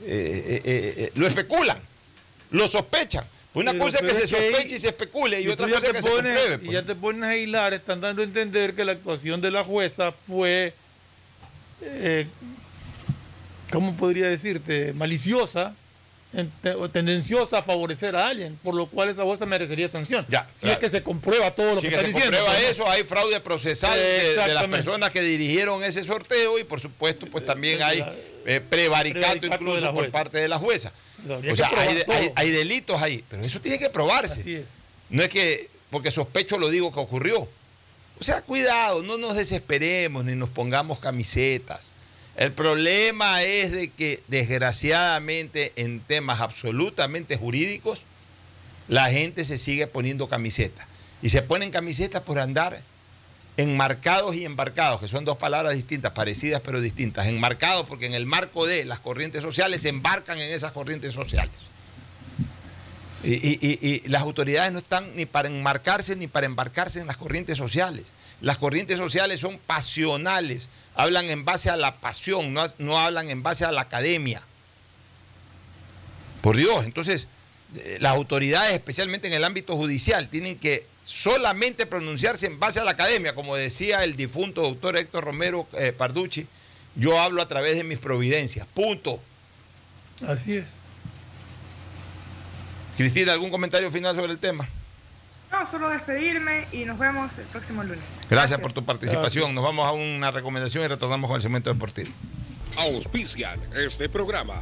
eh, eh, lo especulan, lo sospechan. Una cosa es que se sospeche y se especule y, otra cosa es que se pones- compruebe. Y pues. ya te pones a hilar, están dando a entender que la actuación de la jueza fue, eh, ¿cómo podría decirte? Maliciosa o tendenciosa a favorecer a alguien, por lo cual esa jueza merecería sanción. Ya, si claro. es que se comprueba todo lo Si que que está se diciendo. comprueba pues, ¿no? eso, hay fraude procesal de- de, las personas que dirigieron ese sorteo y por supuesto pues también hay eh, prevaricato incluso por parte de la jueza. O sea, hay, delitos ahí, pero eso tiene que probarse. Es. No es que porque sospecho lo digo que ocurrió. O sea, cuidado, no nos desesperemos ni nos pongamos camisetas. El problema es de que desgraciadamente en temas absolutamente jurídicos la gente se sigue poniendo camisetas. Y se ponen camisetas por andar enmarcados y embarcados, que son dos palabras distintas, parecidas pero distintas. Enmarcados porque en el marco de las corrientes sociales se embarcan en esas corrientes sociales. Y, y- las autoridades no están ni para enmarcarse ni para embarcarse en las corrientes sociales. Las corrientes sociales son pasionales, hablan en base a la pasión, no, no hablan en base a la academia. Por Dios, entonces eh, las autoridades, especialmente en el ámbito judicial, tienen que solamente pronunciarse en base a la academia, como decía el difunto doctor Héctor Romero eh, Parducci, yo hablo a través de mis providencias, punto. Así es. Cristina, ¿algún comentario final sobre el tema? No, solo despedirme y nos vemos el próximo lunes. Gracias, por tu participación. Nos vamos a una recomendación y retornamos con el segmento deportivo. Auspician este programa.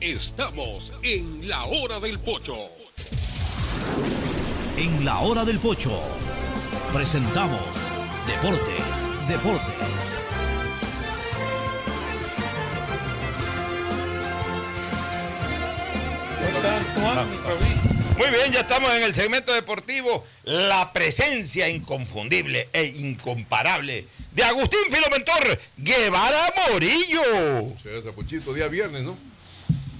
Estamos en la hora del pocho. En la hora del pocho presentamos Deportes, Deportes. Muy bien, ya estamos en el segmento deportivo. La presencia inconfundible e incomparable de Agustín Filomentor Guevara Morillo. Gracias, Pochito. Día viernes, ¿no?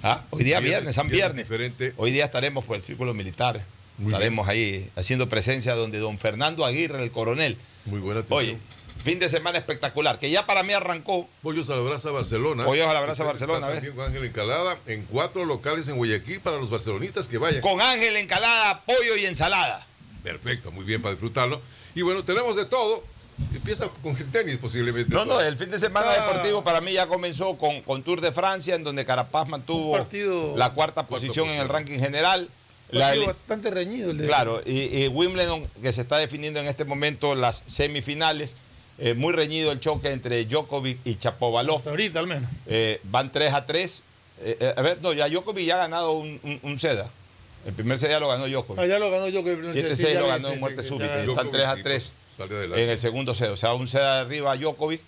Ah, hoy día viernes, San viernes. Diferente. Hoy día estaremos por el círculo militar. estaremos ahí haciendo presencia donde don Fernando Aguirre, el coronel. Muy buena Oye, fin de semana espectacular, que ya para mí arrancó. Pollos a la brasa Barcelona. Pollos a la brasa Barcelona, a ver. También con Ángel Encalada en cuatro locales en Guayaquil para los barcelonitas que vayan. Con Ángel Encalada, pollo y ensalada. Perfecto, muy bien para disfrutarlo. Y bueno, tenemos de todo. Empieza con el tenis posiblemente. No, no, el fin de semana Ah. deportivo para mí ya comenzó con, con Tour de Francia, en donde Carapaz mantuvo partido- la cuarta posición en el ranking general. La bastante reñido el de Claro, y, y Wimbledon, que se está definiendo en este momento las semifinales, eh, muy reñido el choque entre Djokovic y Chapovalov. Hasta ahorita al menos. Eh, van 3 a 3. Eh, eh, a ver, no, ya Djokovic ya ha ganado un, un, un seda. El primer set ya lo ganó Djokovic. Allá lo ganó que 7-6 lo ganó en muerte súbita. Están 3 a 3 en el segundo set. O sea, un set arriba a Djokovic.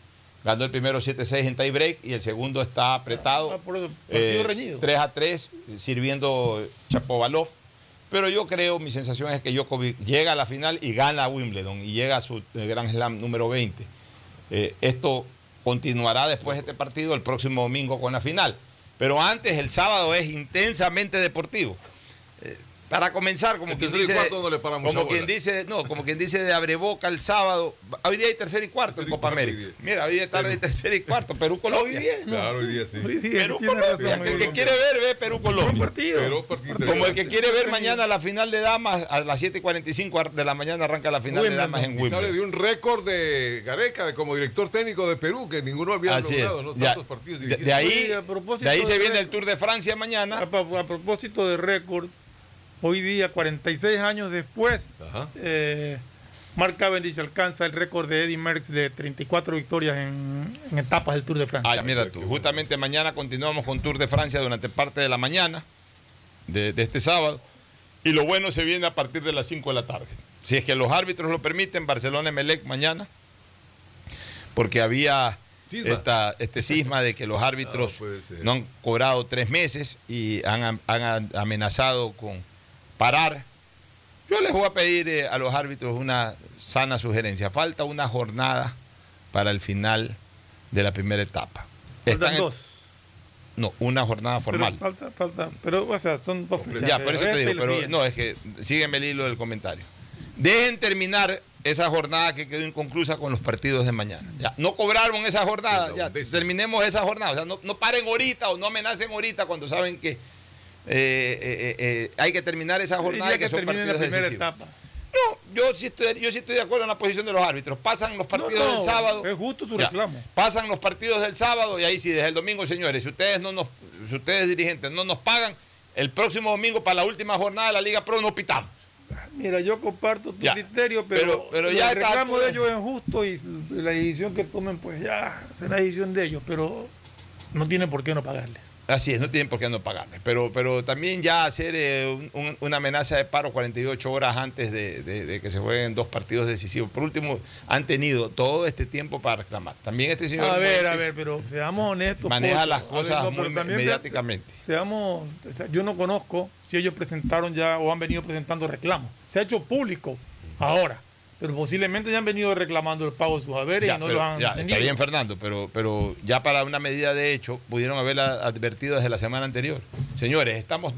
Ganó el primero 7-6 en tie break y el segundo está apretado. Ah, por eso, partido Eh, reñido. 3 a 3, sirviendo Chapovalov. Pero yo creo, mi sensación es que Djokovic llega a la final y gana a Wimbledon y llega a su eh, Grand Slam número 20. Eh, esto continuará después de este partido el próximo domingo con la final. Pero antes, el sábado es intensamente deportivo. Para comenzar, como quien dice, cuarto no como quien dice, no, como quien dice de abreboca el sábado. Hoy día hay tercer y cuarto en Copa América. Mira, hoy día es tarde tercer y cuarto, Perú Colombia. Claro, hoy día sí. Perú Colombia. El que quiere ver, ve Perú Colombia. Pero partido Como el que quiere ver mañana la final de damas, a las 7 y 45 de la mañana arranca la final de damas en Y sale Wimbledon. de un récord de Gareca de como director técnico de Perú, que ninguno había Así es. logrado, ¿no? Ya, Tantos partidos de, ahí, Oye, a propósito de ahí se de viene el. Tour de Francia mañana. A propósito de récord, hoy día, 46 años después, eh, Mark Cavendish alcanza el récord de Eddie Merckx de 34 victorias en, en etapas del Tour de Francia. Ah, mira tú, justamente mañana continuamos con Tour de Francia durante parte de la mañana de, de este sábado. Y lo bueno se viene a partir de las 5 de la tarde. Si es que los árbitros lo permiten, Barcelona Emelec mañana. Porque había Cisma. esta, este cisma de que los árbitros No, han cobrado tres meses y han, han amenazado con parar. Yo les voy a pedir eh, a los árbitros una sana sugerencia. Falta una jornada para el final de la primera etapa. Faltan Están en- dos. No, una jornada formal. Pero falta, falta, pero o sea, son dos fechas. Ya, por eso te digo, pero no, es que sígueme el hilo del comentario. Dejen terminar esa jornada que quedó inconclusa con los partidos de mañana. Ya, no cobraron esa jornada, ya, terminemos esa jornada. O sea, no, no paren ahorita o no amenacen ahorita cuando saben que eh, eh, eh, hay que terminar esa jornada Diría y que, que son termine la primera decisivos. etapa. No, yo sí, estoy, yo sí estoy de acuerdo en la posición de los árbitros. Pasan los partidos no, del sábado. es justo su Ya. reclamo. Pasan los partidos del sábado y ahí sí, desde el domingo, señores, si ustedes no nos, si ustedes dirigentes no nos pagan, el próximo domingo para la última jornada de la Liga Pro no pitamos. Mira, yo comparto tu Ya. criterio, pero, Pero- pero el ya reclamo de ellos es justo y la decisión que tomen, pues ya será decisión de ellos, pero no tiene por qué no pagarles. Así es, no tienen por qué no pagarle. Pero, pero también ya hacer eh, un- un- una amenaza de paro 48 horas antes de, de- de que se jueguen dos partidos decisivos. Por último, han tenido todo este tiempo para reclamar. También este señor A ver, a ver, pero seamos honestos. maneja Pocho. las A ver, cosas no, muy también, mediáticamente. Seamos, yo no conozco si ellos presentaron ya o han venido presentando reclamos. Se ha hecho público ahora, pero posiblemente ya han venido reclamando el pago de sus haberes Ya, y no pero- lo han ya, está bien, Fernando, pero, pero ya para una medida de hecho pudieron haberla advertido desde la semana anterior. Señores, estamos.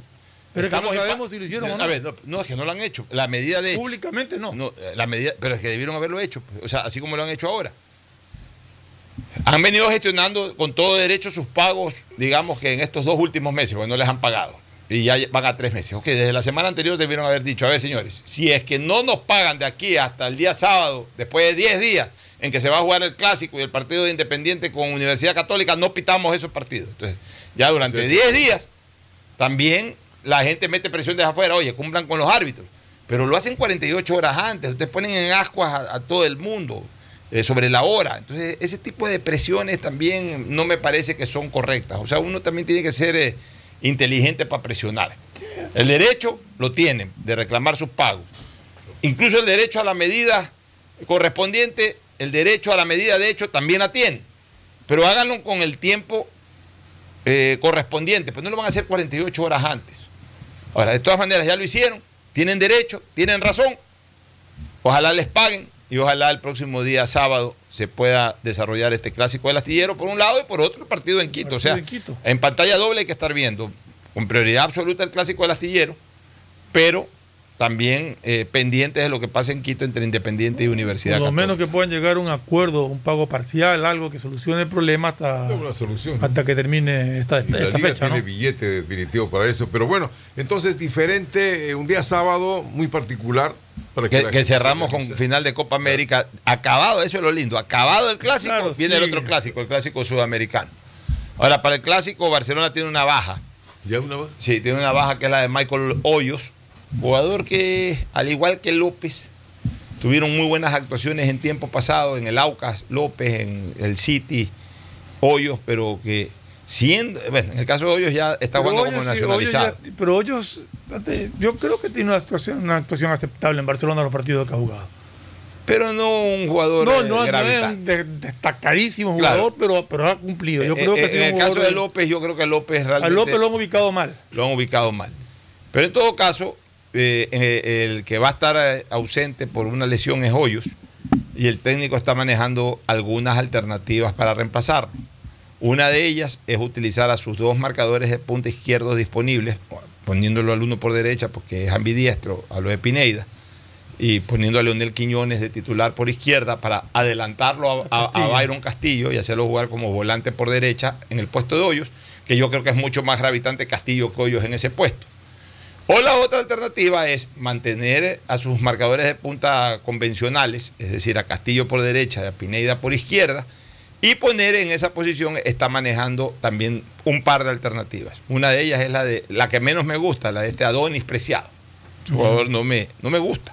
Pero es que no sabemos si lo hicieron o no. A ver, no, no, es que no lo han hecho. La medida de hecho. Públicamente no. No, eh, la medida, pero es que debieron haberlo hecho, pues, o sea, así como lo han hecho ahora. Han venido gestionando con todo derecho sus pagos, digamos que en estos dos últimos meses, porque no les han pagado. Y ya van a tres meses. Ok, desde la semana anterior debieron haber dicho, a ver señores, si es que no nos pagan de aquí hasta el día sábado, después de 10 días en que se va a jugar el clásico y el partido de Independiente con Universidad Católica, no pitamos esos partidos. Entonces, ya durante 10 días, también la gente mete presión desde afuera, oye, cumplan con los árbitros. Pero lo hacen 48 horas antes, ustedes ponen en ascuas a, a todo el mundo eh, sobre la hora. Entonces, ese tipo de presiones también no me parece que son correctas. O sea, uno también tiene que ser eh, inteligente para presionar. El derecho lo tienen de reclamar sus pagos. Incluso el derecho a la medida correspondiente, el derecho a la medida de hecho también la tienen. Pero háganlo con el tiempo eh, correspondiente, pues no lo van a hacer 48 horas antes. Ahora, de todas maneras, ya lo hicieron, tienen derecho, tienen razón. Ojalá les paguen y ojalá el próximo día sábado se pueda desarrollar este clásico del astillero por un lado y por otro el partido en Quito. O sea, en Quito. en pantalla doble hay que estar viendo con prioridad absoluta el clásico del astillero, pero también eh, pendientes de lo que pasa en Quito entre Independiente y Universidad Por lo Católica. menos que puedan llegar a un acuerdo, un pago parcial, algo que solucione el problema hasta, hasta que termine esta, Y la esta liga fecha. ¿no? tiene billete definitivo para eso. Pero bueno, entonces diferente, eh, un día sábado muy particular. Para Que, cerramos con final de Copa América. Acabado, eso es lo lindo. Acabado el clásico, Claro, viene el otro clásico, el clásico sudamericano. Ahora, para el clásico, Barcelona tiene una baja. ¿Ya una baja? Sí, tiene una baja que es la de Michael Hoyos, jugador que, al igual que López, tuvieron muy buenas actuaciones en tiempo pasado, en el Aucas, López, en el City, Hoyos, pero que siendo, bueno, en el caso de Hoyos ya está Pero jugando Hoyos como sí, nacionalizado. Hoyos ya- pero Hoyos, yo creo que tiene una actuación, una actuación aceptable en Barcelona en los partidos que ha jugado. Pero no un jugador No, no, no es gravitante. un de- destacadísimo Claro. jugador, pero, pero ha cumplido. Yo Eh, creo que eh, ha sido en el caso de López, yo creo que López A realmente López lo han ubicado mal. lo han ubicado mal. Pero en todo caso, eh, eh, el que va a estar eh, ausente por una lesión es Hoyos y el técnico está manejando algunas alternativas para reemplazarlo. Una de ellas es utilizar a sus dos marcadores de punta izquierdo disponibles, poniéndolo al uno por derecha porque es ambidiestro, a lo de Pineida, y poniendo a Leonel Quiñones de titular por izquierda para adelantarlo a, a- a. Byron Castillo y hacerlo jugar como volante por derecha en el puesto de Hoyos, que yo creo que es mucho más gravitante Castillo que Hoyos en ese puesto. O la otra alternativa es mantener a sus marcadores de punta convencionales, es decir, a Castillo por derecha y a Pineida por izquierda, y poner en esa posición, está manejando también un par de alternativas. Una de ellas es la de la que menos me gusta, la de este Adonis Preciado. Ese jugador no me, no me gusta.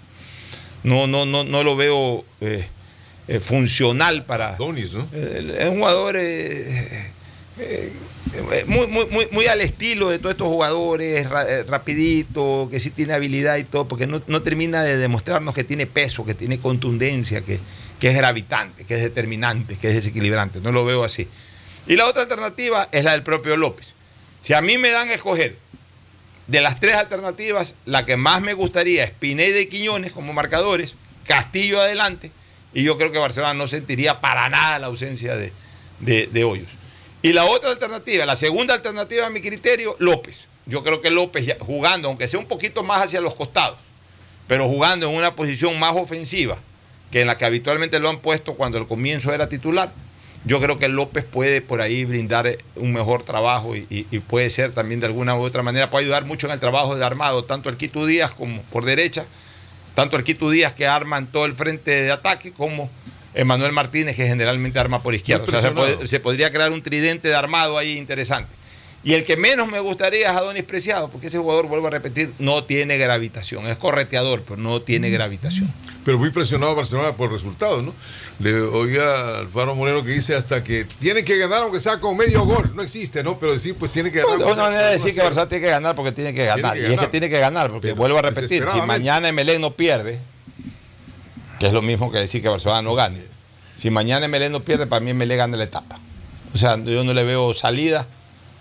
No, no, no, no lo veo eh, eh, funcional para. Adonis, ¿no? Eh, es un jugador muy, muy, muy, muy al estilo de todos estos jugadores, ra- eh, rapidito, que sí tiene habilidad y todo, porque no, termina de demostrarnos que tiene peso, que tiene contundencia, que, es gravitante, que es determinante, que es desequilibrante. No lo veo así. Y la otra alternativa es la del propio López. Si a mí me dan a escoger de las tres alternativas, la que más me gustaría es Pineda y Quiñones como marcadores, Castillo adelante, y yo creo que Barcelona no sentiría para nada la ausencia de- de Hoyos. Y la otra alternativa, la segunda alternativa a mi criterio, López. Yo creo que López jugando, aunque sea un poquito más hacia los costados, pero jugando en una posición más ofensiva que en la que habitualmente lo han puesto cuando al comienzo era titular, yo creo que López puede por ahí brindar eh, un mejor trabajo y, puede ser también de alguna u otra manera, puede ayudar mucho en el trabajo de armado, tanto el Quito Díaz como por derecha, tanto el Quito Díaz que arma en todo el frente de ataque como Emanuel Martínez que generalmente arma por izquierda. O sea, se, presionado. puede- se podría crear un tridente de armado ahí interesante. Y el que menos me gustaría es Adonis Preciado, porque ese jugador, vuelvo a repetir, no tiene gravitación. Es correteador, pero no tiene gravitación. Pero muy presionado Barcelona por resultados, ¿no? Le oía al Faro Moreno que dice hasta que tiene que ganar aunque sea con medio gol. No existe, ¿no? Pero decir, pues tiene que ganar. una manera de decir que Barcelona tiene que ganar porque tiene que ganar. que y es que tiene que ganar, porque Pero vuelvo a repetir, si desesperadamente. mañana Emelec no pierde, que es lo mismo que decir que Barcelona no gane. Si mañana Emelec no pierde, para mí Emelec gana la etapa. O sea, yo no le veo salida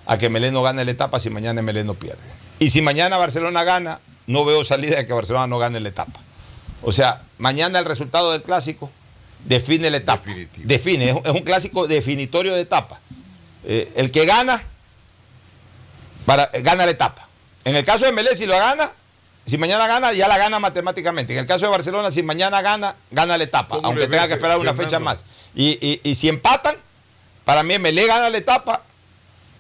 a que Emelec no gane la etapa si mañana Emelec no pierde. Y si mañana Barcelona gana, no veo salida de que Barcelona no gane la etapa. O sea, mañana el resultado del clásico define la etapa. Define, es un- clásico definitorio de etapa. Eh, el que gana, para, gana la etapa. En el caso de Melé, si lo gana, si mañana gana, ya la gana matemáticamente. En el caso de Barcelona, si mañana gana, gana la etapa, ¿Cómo aunque tenga que esperar una Fernando? fecha más. Y, y- y si empatan, para mí Melé gana la etapa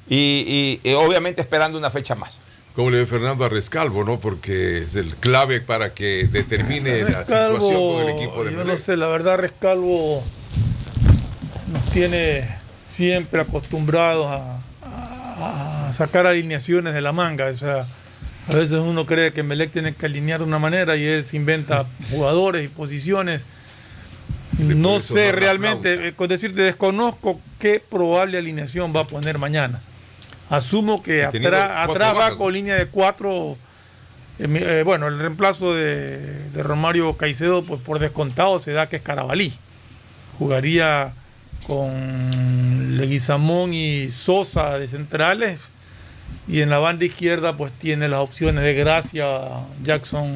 y, y- y obviamente esperando una fecha más. ¿Cómo le ve Fernando a Rescalvo, no? Porque es el clave para que determine la situación con el equipo de Yo Melec. no sé, la verdad Rescalvo nos tiene siempre acostumbrados a, a- a sacar alineaciones de la manga. O sea, a veces uno cree que Melec tiene que alinear de una manera y él se inventa jugadores y posiciones. No sé realmente, eh, con decirte, desconozco qué probable alineación va a poner mañana. Asumo que atrás, atrás va con línea de cuatro. eh, eh, bueno, el reemplazo de, de Romario Caicedo, pues por descontado se da que es Carabalí. Jugaría con Leguizamón y Sosa de centrales. Y en la banda izquierda, pues tiene las opciones de Gracia, Jackson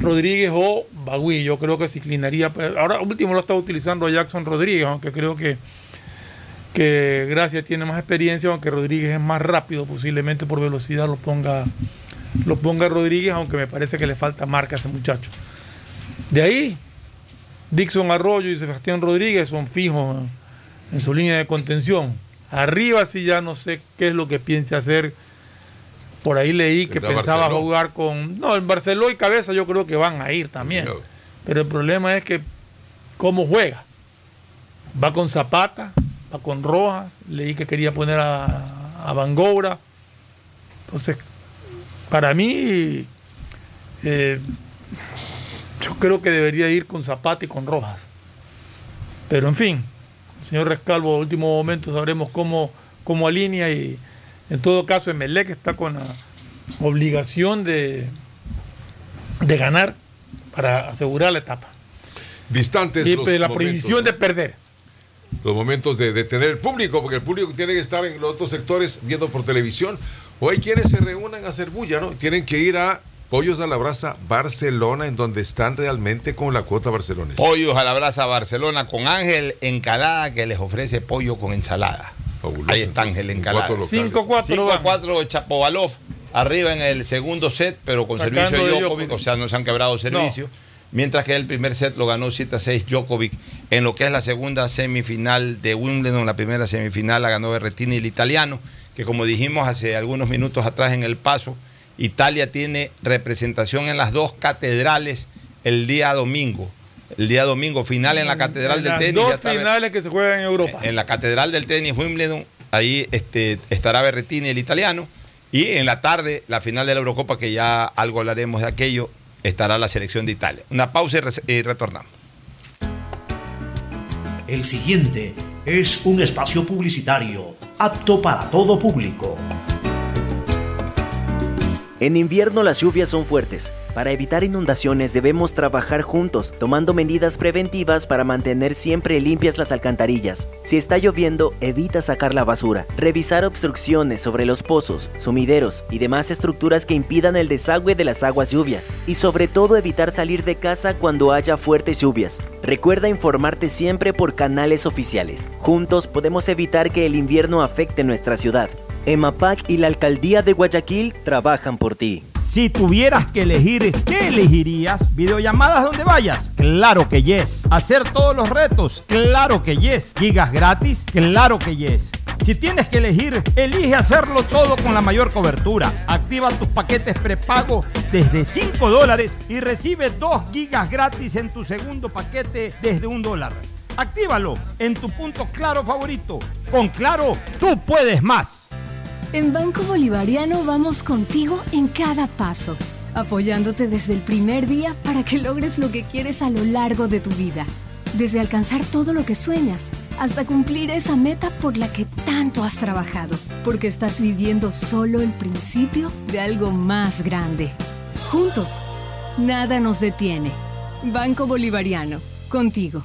Rodríguez o Bagui. Yo creo que se inclinaría. Ahora último lo está utilizando a Jackson Rodríguez, aunque creo que que Gracia tiene más experiencia, aunque Rodríguez es más rápido, posiblemente por velocidad lo ponga, lo ponga Rodríguez, aunque me parece que le falta marca a ese muchacho. De ahí, Dixon Arroyo y Sebastián Rodríguez son fijos en su línea de contención. Arriba sí ya no sé qué es lo que piensa hacer. Por ahí leí que ¿Verdad, pensaba Barceló? jugar con... No, en Barceló y Cabeza yo creo que van a ir también. Pero el problema es que cómo juega. Va con Zapata, va con Rojas, leí que quería poner a, a Bangoura. Entonces, para mí, eh, yo creo que debería ir con Zapata y con Rojas. Pero en fin, señor Rescalvo, a último momento sabremos cómo, cómo alinea y en todo caso Emelec está con la obligación de, de ganar para asegurar la etapa. Distantes Y los pues, la momentos, prohibición de perder. Los momentos de, de tener el público, porque el público tiene que estar en los otros sectores viendo por televisión. O hay quienes se reúnan a hacer bulla, ¿no? Tienen que ir a Pollos a la Brasa Barcelona, en donde están realmente con la cuota barcelonesa. Pollos a la brasa Barcelona con Ángel Encalada que les ofrece pollo con ensalada. Ahí está Ángel Encalada. cuatro locales. 5-4 5-4 Chapovalov arriba en el segundo set, pero con Sacando servicio de Djokovic. o sea, no se han quebrado servicio. Mientras que el primer set lo ganó 7-6 Djokovic en lo que es la segunda semifinal de Wimbledon, la primera semifinal la ganó Berrettini el italiano, que como dijimos hace algunos minutos atrás en el paso, Italia tiene representación en las dos catedrales el día domingo. El día domingo, final en la catedral En del las tenis. dos está- finales que se juegan en Europa. en la Catedral del Tenis Wimbledon, ahí este, estará Berrettini, el italiano. Y en la tarde, la final de la Eurocopa, que ya algo hablaremos de aquello, estará la selección de Italia. Una pausa y, y retornamos. El siguiente es un espacio publicitario apto para todo público. En invierno las lluvias son fuertes. Para evitar inundaciones debemos trabajar juntos, tomando medidas preventivas para mantener siempre limpias las alcantarillas. Si está lloviendo, evita sacar la basura. Revisar obstrucciones sobre los pozos, sumideros y demás estructuras que impidan el desagüe de las aguas lluvia. Y sobre todo evitar salir de casa cuando haya fuertes lluvias. Recuerda informarte siempre por canales oficiales. Juntos podemos evitar que el invierno afecte nuestra ciudad. EMAPAC y la Alcaldía de Guayaquil trabajan por ti. Si tuvieras que elegir, ¿qué elegirías? ¿Videollamadas donde vayas? Claro que yes. ¿Hacer todos los retos? Claro que yes. ¿Gigas gratis? Claro que yes. Si tienes que elegir, elige hacerlo todo con la mayor cobertura. Activa tus paquetes prepago desde 5 dólares y recibe 2 gigas gratis en tu segundo paquete desde un dólar. Actívalo en tu punto claro favorito. Con Claro, tú puedes más. En Banco Bolivariano vamos contigo en cada paso, apoyándote desde el primer día para que logres lo que quieres a lo largo de tu vida. Desde alcanzar todo lo que sueñas hasta cumplir esa meta por la que tanto has trabajado, porque estás viviendo solo el principio de algo más grande. Juntos, nada nos detiene. Banco Bolivariano, contigo.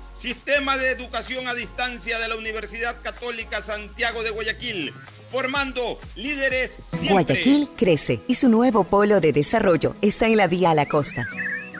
Sistema de Educación a Distancia de la Universidad Católica Santiago de Guayaquil, formando líderes. Guayaquil crece y su nuevo polo de desarrollo está en la vía a la costa.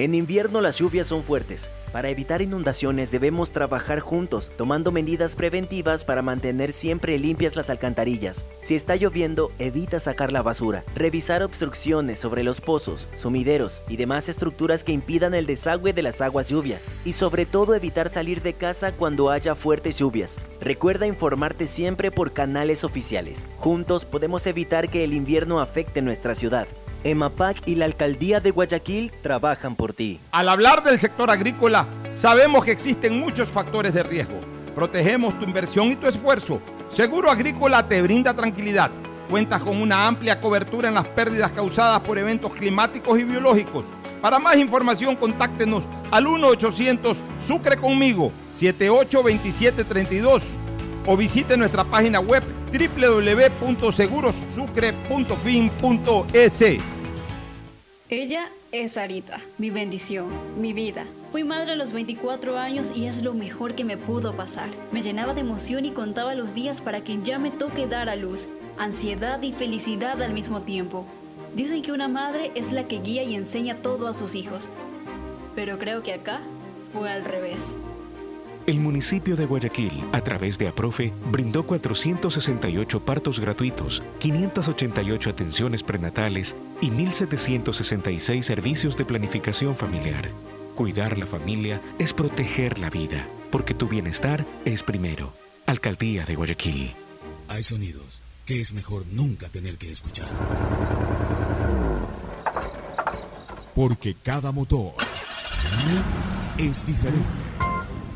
En invierno las lluvias son fuertes. Para evitar inundaciones debemos trabajar juntos, tomando medidas preventivas para mantener siempre limpias las alcantarillas. Si está lloviendo, evita sacar la basura. Revisar obstrucciones sobre los pozos, sumideros y demás estructuras que impidan el desagüe de las aguas lluvia. Y sobre todo evitar salir de casa cuando haya fuertes lluvias. Recuerda informarte siempre por canales oficiales. Juntos podemos evitar que el invierno afecte nuestra ciudad. EMAPAC y la Alcaldía de Guayaquil trabajan por ti. Al hablar del sector agrícola, sabemos que existen muchos factores de riesgo. Protegemos tu inversión y tu esfuerzo. Seguro Agrícola te brinda tranquilidad. Cuentas con una amplia cobertura en las pérdidas causadas por eventos climáticos y biológicos. Para más información, contáctenos al 1-800 Sucre conmigo 782732 o visite nuestra página web www.segurosucre.fin.es. Ella es Sarita, mi bendición, mi vida. Fui madre a los 24 años y es lo mejor que me pudo pasar. Me llenaba de emoción y contaba los días para que ya me toque dar a luz, ansiedad y felicidad al mismo tiempo. Dicen que una madre es la que guía y enseña todo a sus hijos, pero creo que acá fue al revés. El municipio de Guayaquil, a través de APROFE, brindó 468 partos gratuitos, 588 atenciones prenatales y 1.766 servicios de planificación familiar. Cuidar la familia es proteger la vida, porque tu bienestar es primero. Alcaldía de Guayaquil. Hay sonidos que es mejor nunca tener que escuchar. Porque cada motor es diferente.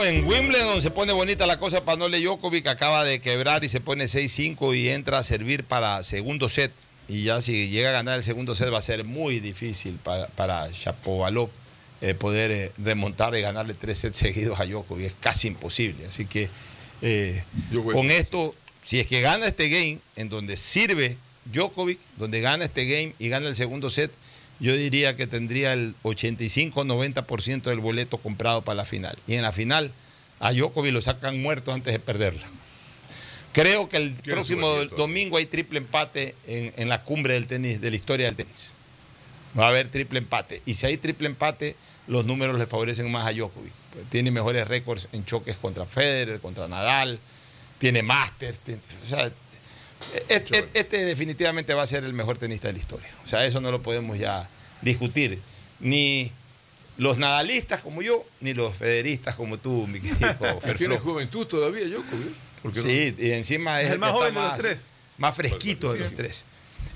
En Wimbledon se pone bonita la cosa para Nole Djokovic, acaba de quebrar y se pone 6-5 y entra a servir para segundo set. Y ya si llega a ganar el segundo set va a ser muy difícil para, para Shapovalov eh, poder eh, remontar y ganarle tres sets seguidos a Djokovic. Es casi imposible. Así que eh, con esto, si es que gana este game, en donde sirve Djokovic, donde gana este game y gana el segundo set, yo diría que tendría el 85-90% del boleto comprado para la final. Y en la final, a Djokovic lo sacan muerto antes de perderla. Creo que el próximo domingo hay triple empate en, en, la cumbre del tenis, de la historia del tenis. Va a haber triple empate. Y si hay triple empate, los números le favorecen más a Djokovic. Tiene mejores récords en choques contra Federer, contra Nadal, tiene Masters. tiene- o sea, este, este definitivamente va a ser el mejor tenista de la historia. O sea, eso no lo podemos ya discutir. Ni los nadalistas como yo, ni los federistas como tú, mi querido Tiene Ferflo. juventud todavía, Djokovic. ¿Por qué no? Sí, y encima es Es el el, más joven está de los más- tres. Más fresquito de los tres.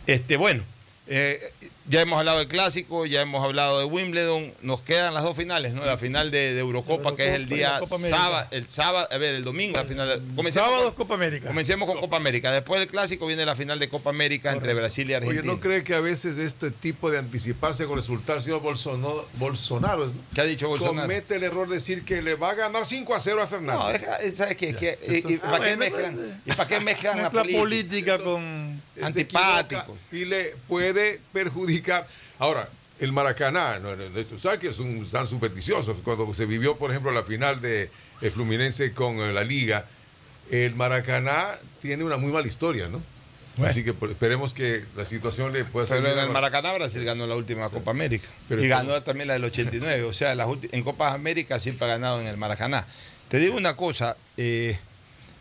Este, bueno, eh, ya hemos hablado del clásico, ya hemos hablado de Wimbledon, nos quedan las dos finales, ¿no? La final de, de Eurocopa, que es el Eurocopa día sábado, el sábado, a ver, el domingo, la final. de- Comencemos Sábado con- Copa América. Comencemos con Copa América. Después del clásico viene la final de Copa América entre Brasil y Argentina. Oye, ¿no cree que a veces este tipo de anticiparse con resultados, señor Bolsonaro, Bolsonaro ¿no? ¿Qué ha dicho Bolsonaro? comete el error de decir que le va a ganar 5 a 0 a Fernández? No, deja- ¿sabes qué? Es que- y- y, ¿para, qué Ah, mezclan, pues, ¿Y para qué mezclan la política? política con se antipáticos. Y le puede perjudicar. Ahora, el Maracaná, no, ¿sabes que son tan supersticiosos? Cuando se vivió, por ejemplo, la final de Fluminense con eh, la Liga, el Maracaná tiene una muy mala historia, ¿no? Así que pues, esperemos que la situación le pueda Pero salir en el Maracaná Brasil ganó la última Copa América. Pero y ganó también la del 89. O sea, las en Copas América siempre ha ganado en el Maracaná. Te digo una cosa, eh,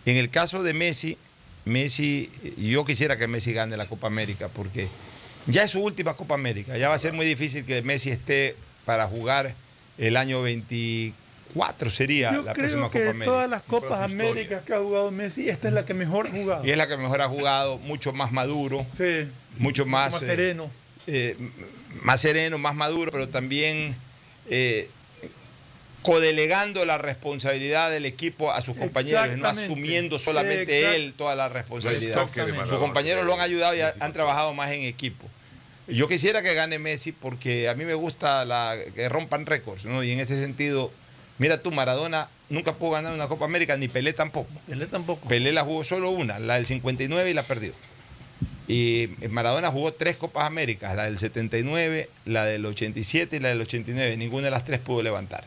en el caso de Messi, Messi, yo quisiera que Messi gane la Copa América porque ya es su última Copa América. Ya va a ser muy difícil que Messi esté para jugar el año 24 sería Yo la próxima que Copa de América. todas las Copas Américas que ha jugado Messi, esta es la que mejor ha jugado. Y es la que mejor ha jugado, mucho más maduro, Sí, mucho más, más sereno. eh, más sereno, más maduro, pero también eh, codelegando la responsabilidad del equipo a sus compañeros, no asumiendo solamente Exact- él toda la responsabilidad. Sus compañeros lo han ayudado y ha- han trabajado más en equipo. Yo quisiera que gane Messi porque a mí me gusta la, que rompan récords, ¿no? Y en ese sentido, mira tú, Maradona nunca pudo ganar una Copa América, ni Pelé tampoco. Pelé tampoco. Pelé la jugó solo una, la del 59 y la perdió. Y Maradona jugó tres Copas Américas, la del 79, la del 87 y la del 89. Ninguna de las tres pudo levantar.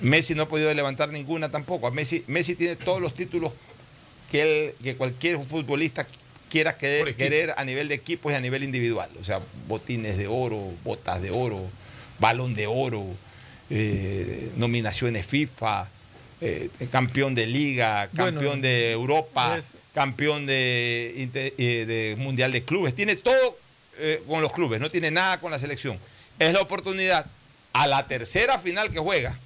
Messi no ha podido levantar ninguna tampoco. Messi, Messi tiene todos los títulos que, él- que cualquier futbolista quiera querer, querer a nivel de equipos y a nivel individual. O sea, botines de oro, botas de oro, balón de oro, eh, nominaciones FIFA, eh, campeón de liga, Bueno, campeón de Europa, es- campeón de, eh, de Mundial de Clubes. Tiene todo eh, con los clubes, no tiene nada con la selección. Es la oportunidad a la tercera final que juega,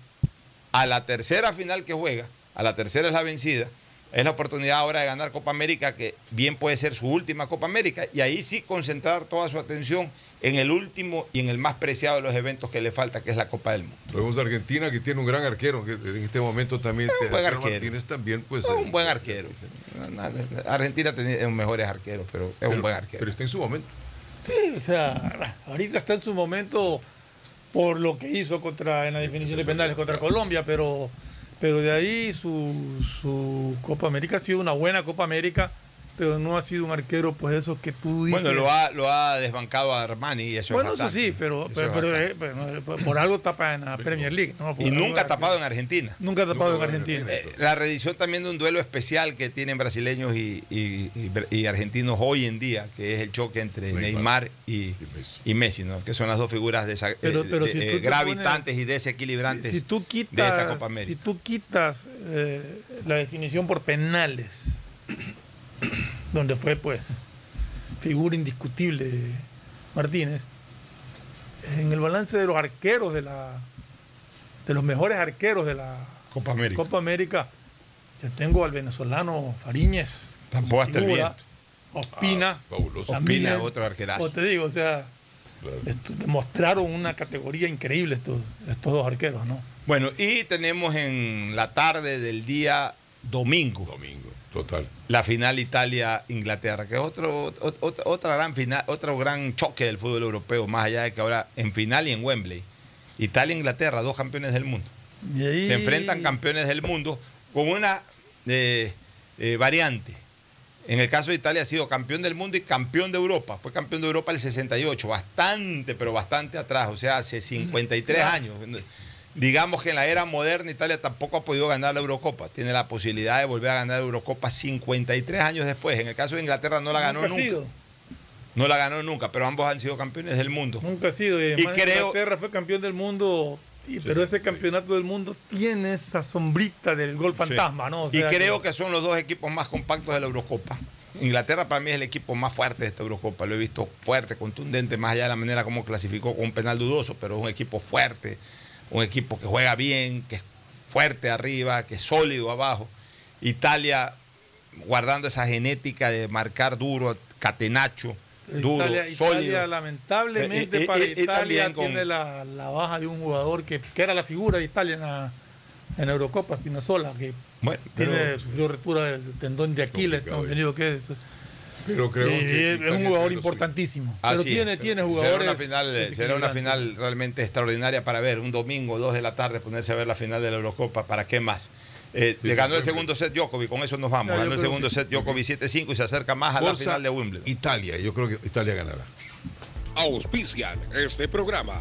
a la tercera final que juega, a la tercera es la vencida, es la oportunidad ahora de ganar Copa América, que bien puede ser su última Copa América, y ahí sí concentrar toda su atención en el último y en el más preciado de los eventos que le falta, que es la Copa del Mundo. Vemos a Argentina que tiene un gran arquero, que en este momento también un buen arquero. Martínez también, pues. Es eh, un buen arquero. Argentina tiene mejores arqueros, pero es pero- un buen arquero. Pero está en su momento. Sí, o sea, ahorita está en su momento por lo que hizo contra en la definición de penales contra Colombia, pero, pero de ahí su, su Copa América ha sido una buena Copa América, pero no ha sido un arquero, pues esos que tú dices. Bueno, lo ha, lo ha desbancado a Armani y eso Bueno, es eso sí, pero, Eso pero, es pero, eh, pero, por- algo tapa en la Premier League. Y nunca ha tapado en Argentina. Nunca ha tapado en Argentina. Eh, La reedición también de un duelo especial que tienen brasileños y, y- y- y argentinos hoy en día, que es el choque entre Neymar Neymar y, y Messi, ¿no? que son las dos figuras desa- Pero- eh, pero de- si eh, gravitantes pones- y desequilibrantes Si, si tú de esta quitas, Copa América. si tú quitas eh, la definición por penales, donde fue pues figura indiscutible Martínez, en el balance de los arqueros de la de los mejores arqueros de la Copa América. Copa América, yo tengo al venezolano Fariñez, Tampoco hasta el viento. Ospina, Ah, fabuloso. también, Ospina, otro arquerazo. o te digo, o sea, esto- demostraron una categoría increíble estos, estos dos arqueros, ¿no? Bueno, y tenemos en la tarde del día domingo. Domingo, total. La final Italia-Inglaterra, que es otro, otra gran final, otro gran choque del fútbol europeo, más allá de que ahora en final y en Wembley. Italia-Inglaterra, dos campeones del mundo. Y ahí- Se enfrentan campeones del mundo con una eh, eh, variante. En el caso de Italia ha sido campeón del mundo y campeón de Europa. Fue campeón de Europa el 68, bastante, pero bastante atrás, o sea, hace 53 años. Digamos que en la era moderna Italia tampoco ha podido ganar la Eurocopa. Tiene la posibilidad de volver a ganar la Eurocopa 53 años después. En el caso de Inglaterra no la ganó Nunca nunca. sido. No la ganó nunca, pero ambos han sido campeones del mundo. Nunca ha sido. Y, Y creo- Inglaterra fue campeón del mundo, y- pero ese campeonato del mundo tiene esa sombrita del gol fantasma, ¿no? O y creo que son los dos equipos más compactos de la Eurocopa. Inglaterra para mí es el equipo más fuerte de esta Eurocopa. Lo he visto fuerte, contundente, más allá de la manera como clasificó con un penal dudoso, pero es un equipo fuerte, un equipo que juega bien, que es fuerte arriba, que es sólido abajo. Italia guardando esa genética de marcar duro, catenacho, duro, Italia, sólido. Italia, lamentablemente Eh, eh, para eh, Italia con- tiene la, la baja de un jugador que, que era la figura de Italia en la, en Eurocopa, Spinazzola, que Bueno, tiene, pero- sufrió ruptura del tendón de Aquiles, tengo entendido que es. Pero creo y que es un jugador importantísimo. Así pero es, tiene, tiene será jugadores. una final, será una final realmente extraordinaria para ver. Un domingo, dos de la tarde, ponerse a ver la final de la Eurocopa. ¿Para qué más? Eh, Sí, le ganó el segundo set Djokovic, con eso nos vamos. Ya, ganó el segundo que- set Djokovic 7-5 y se acerca más a la final de Wimbledon. Italia, yo creo que Italia ganará. Auspician este programa.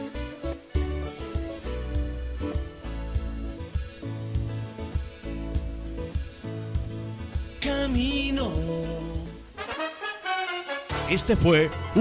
Camino. Este fue un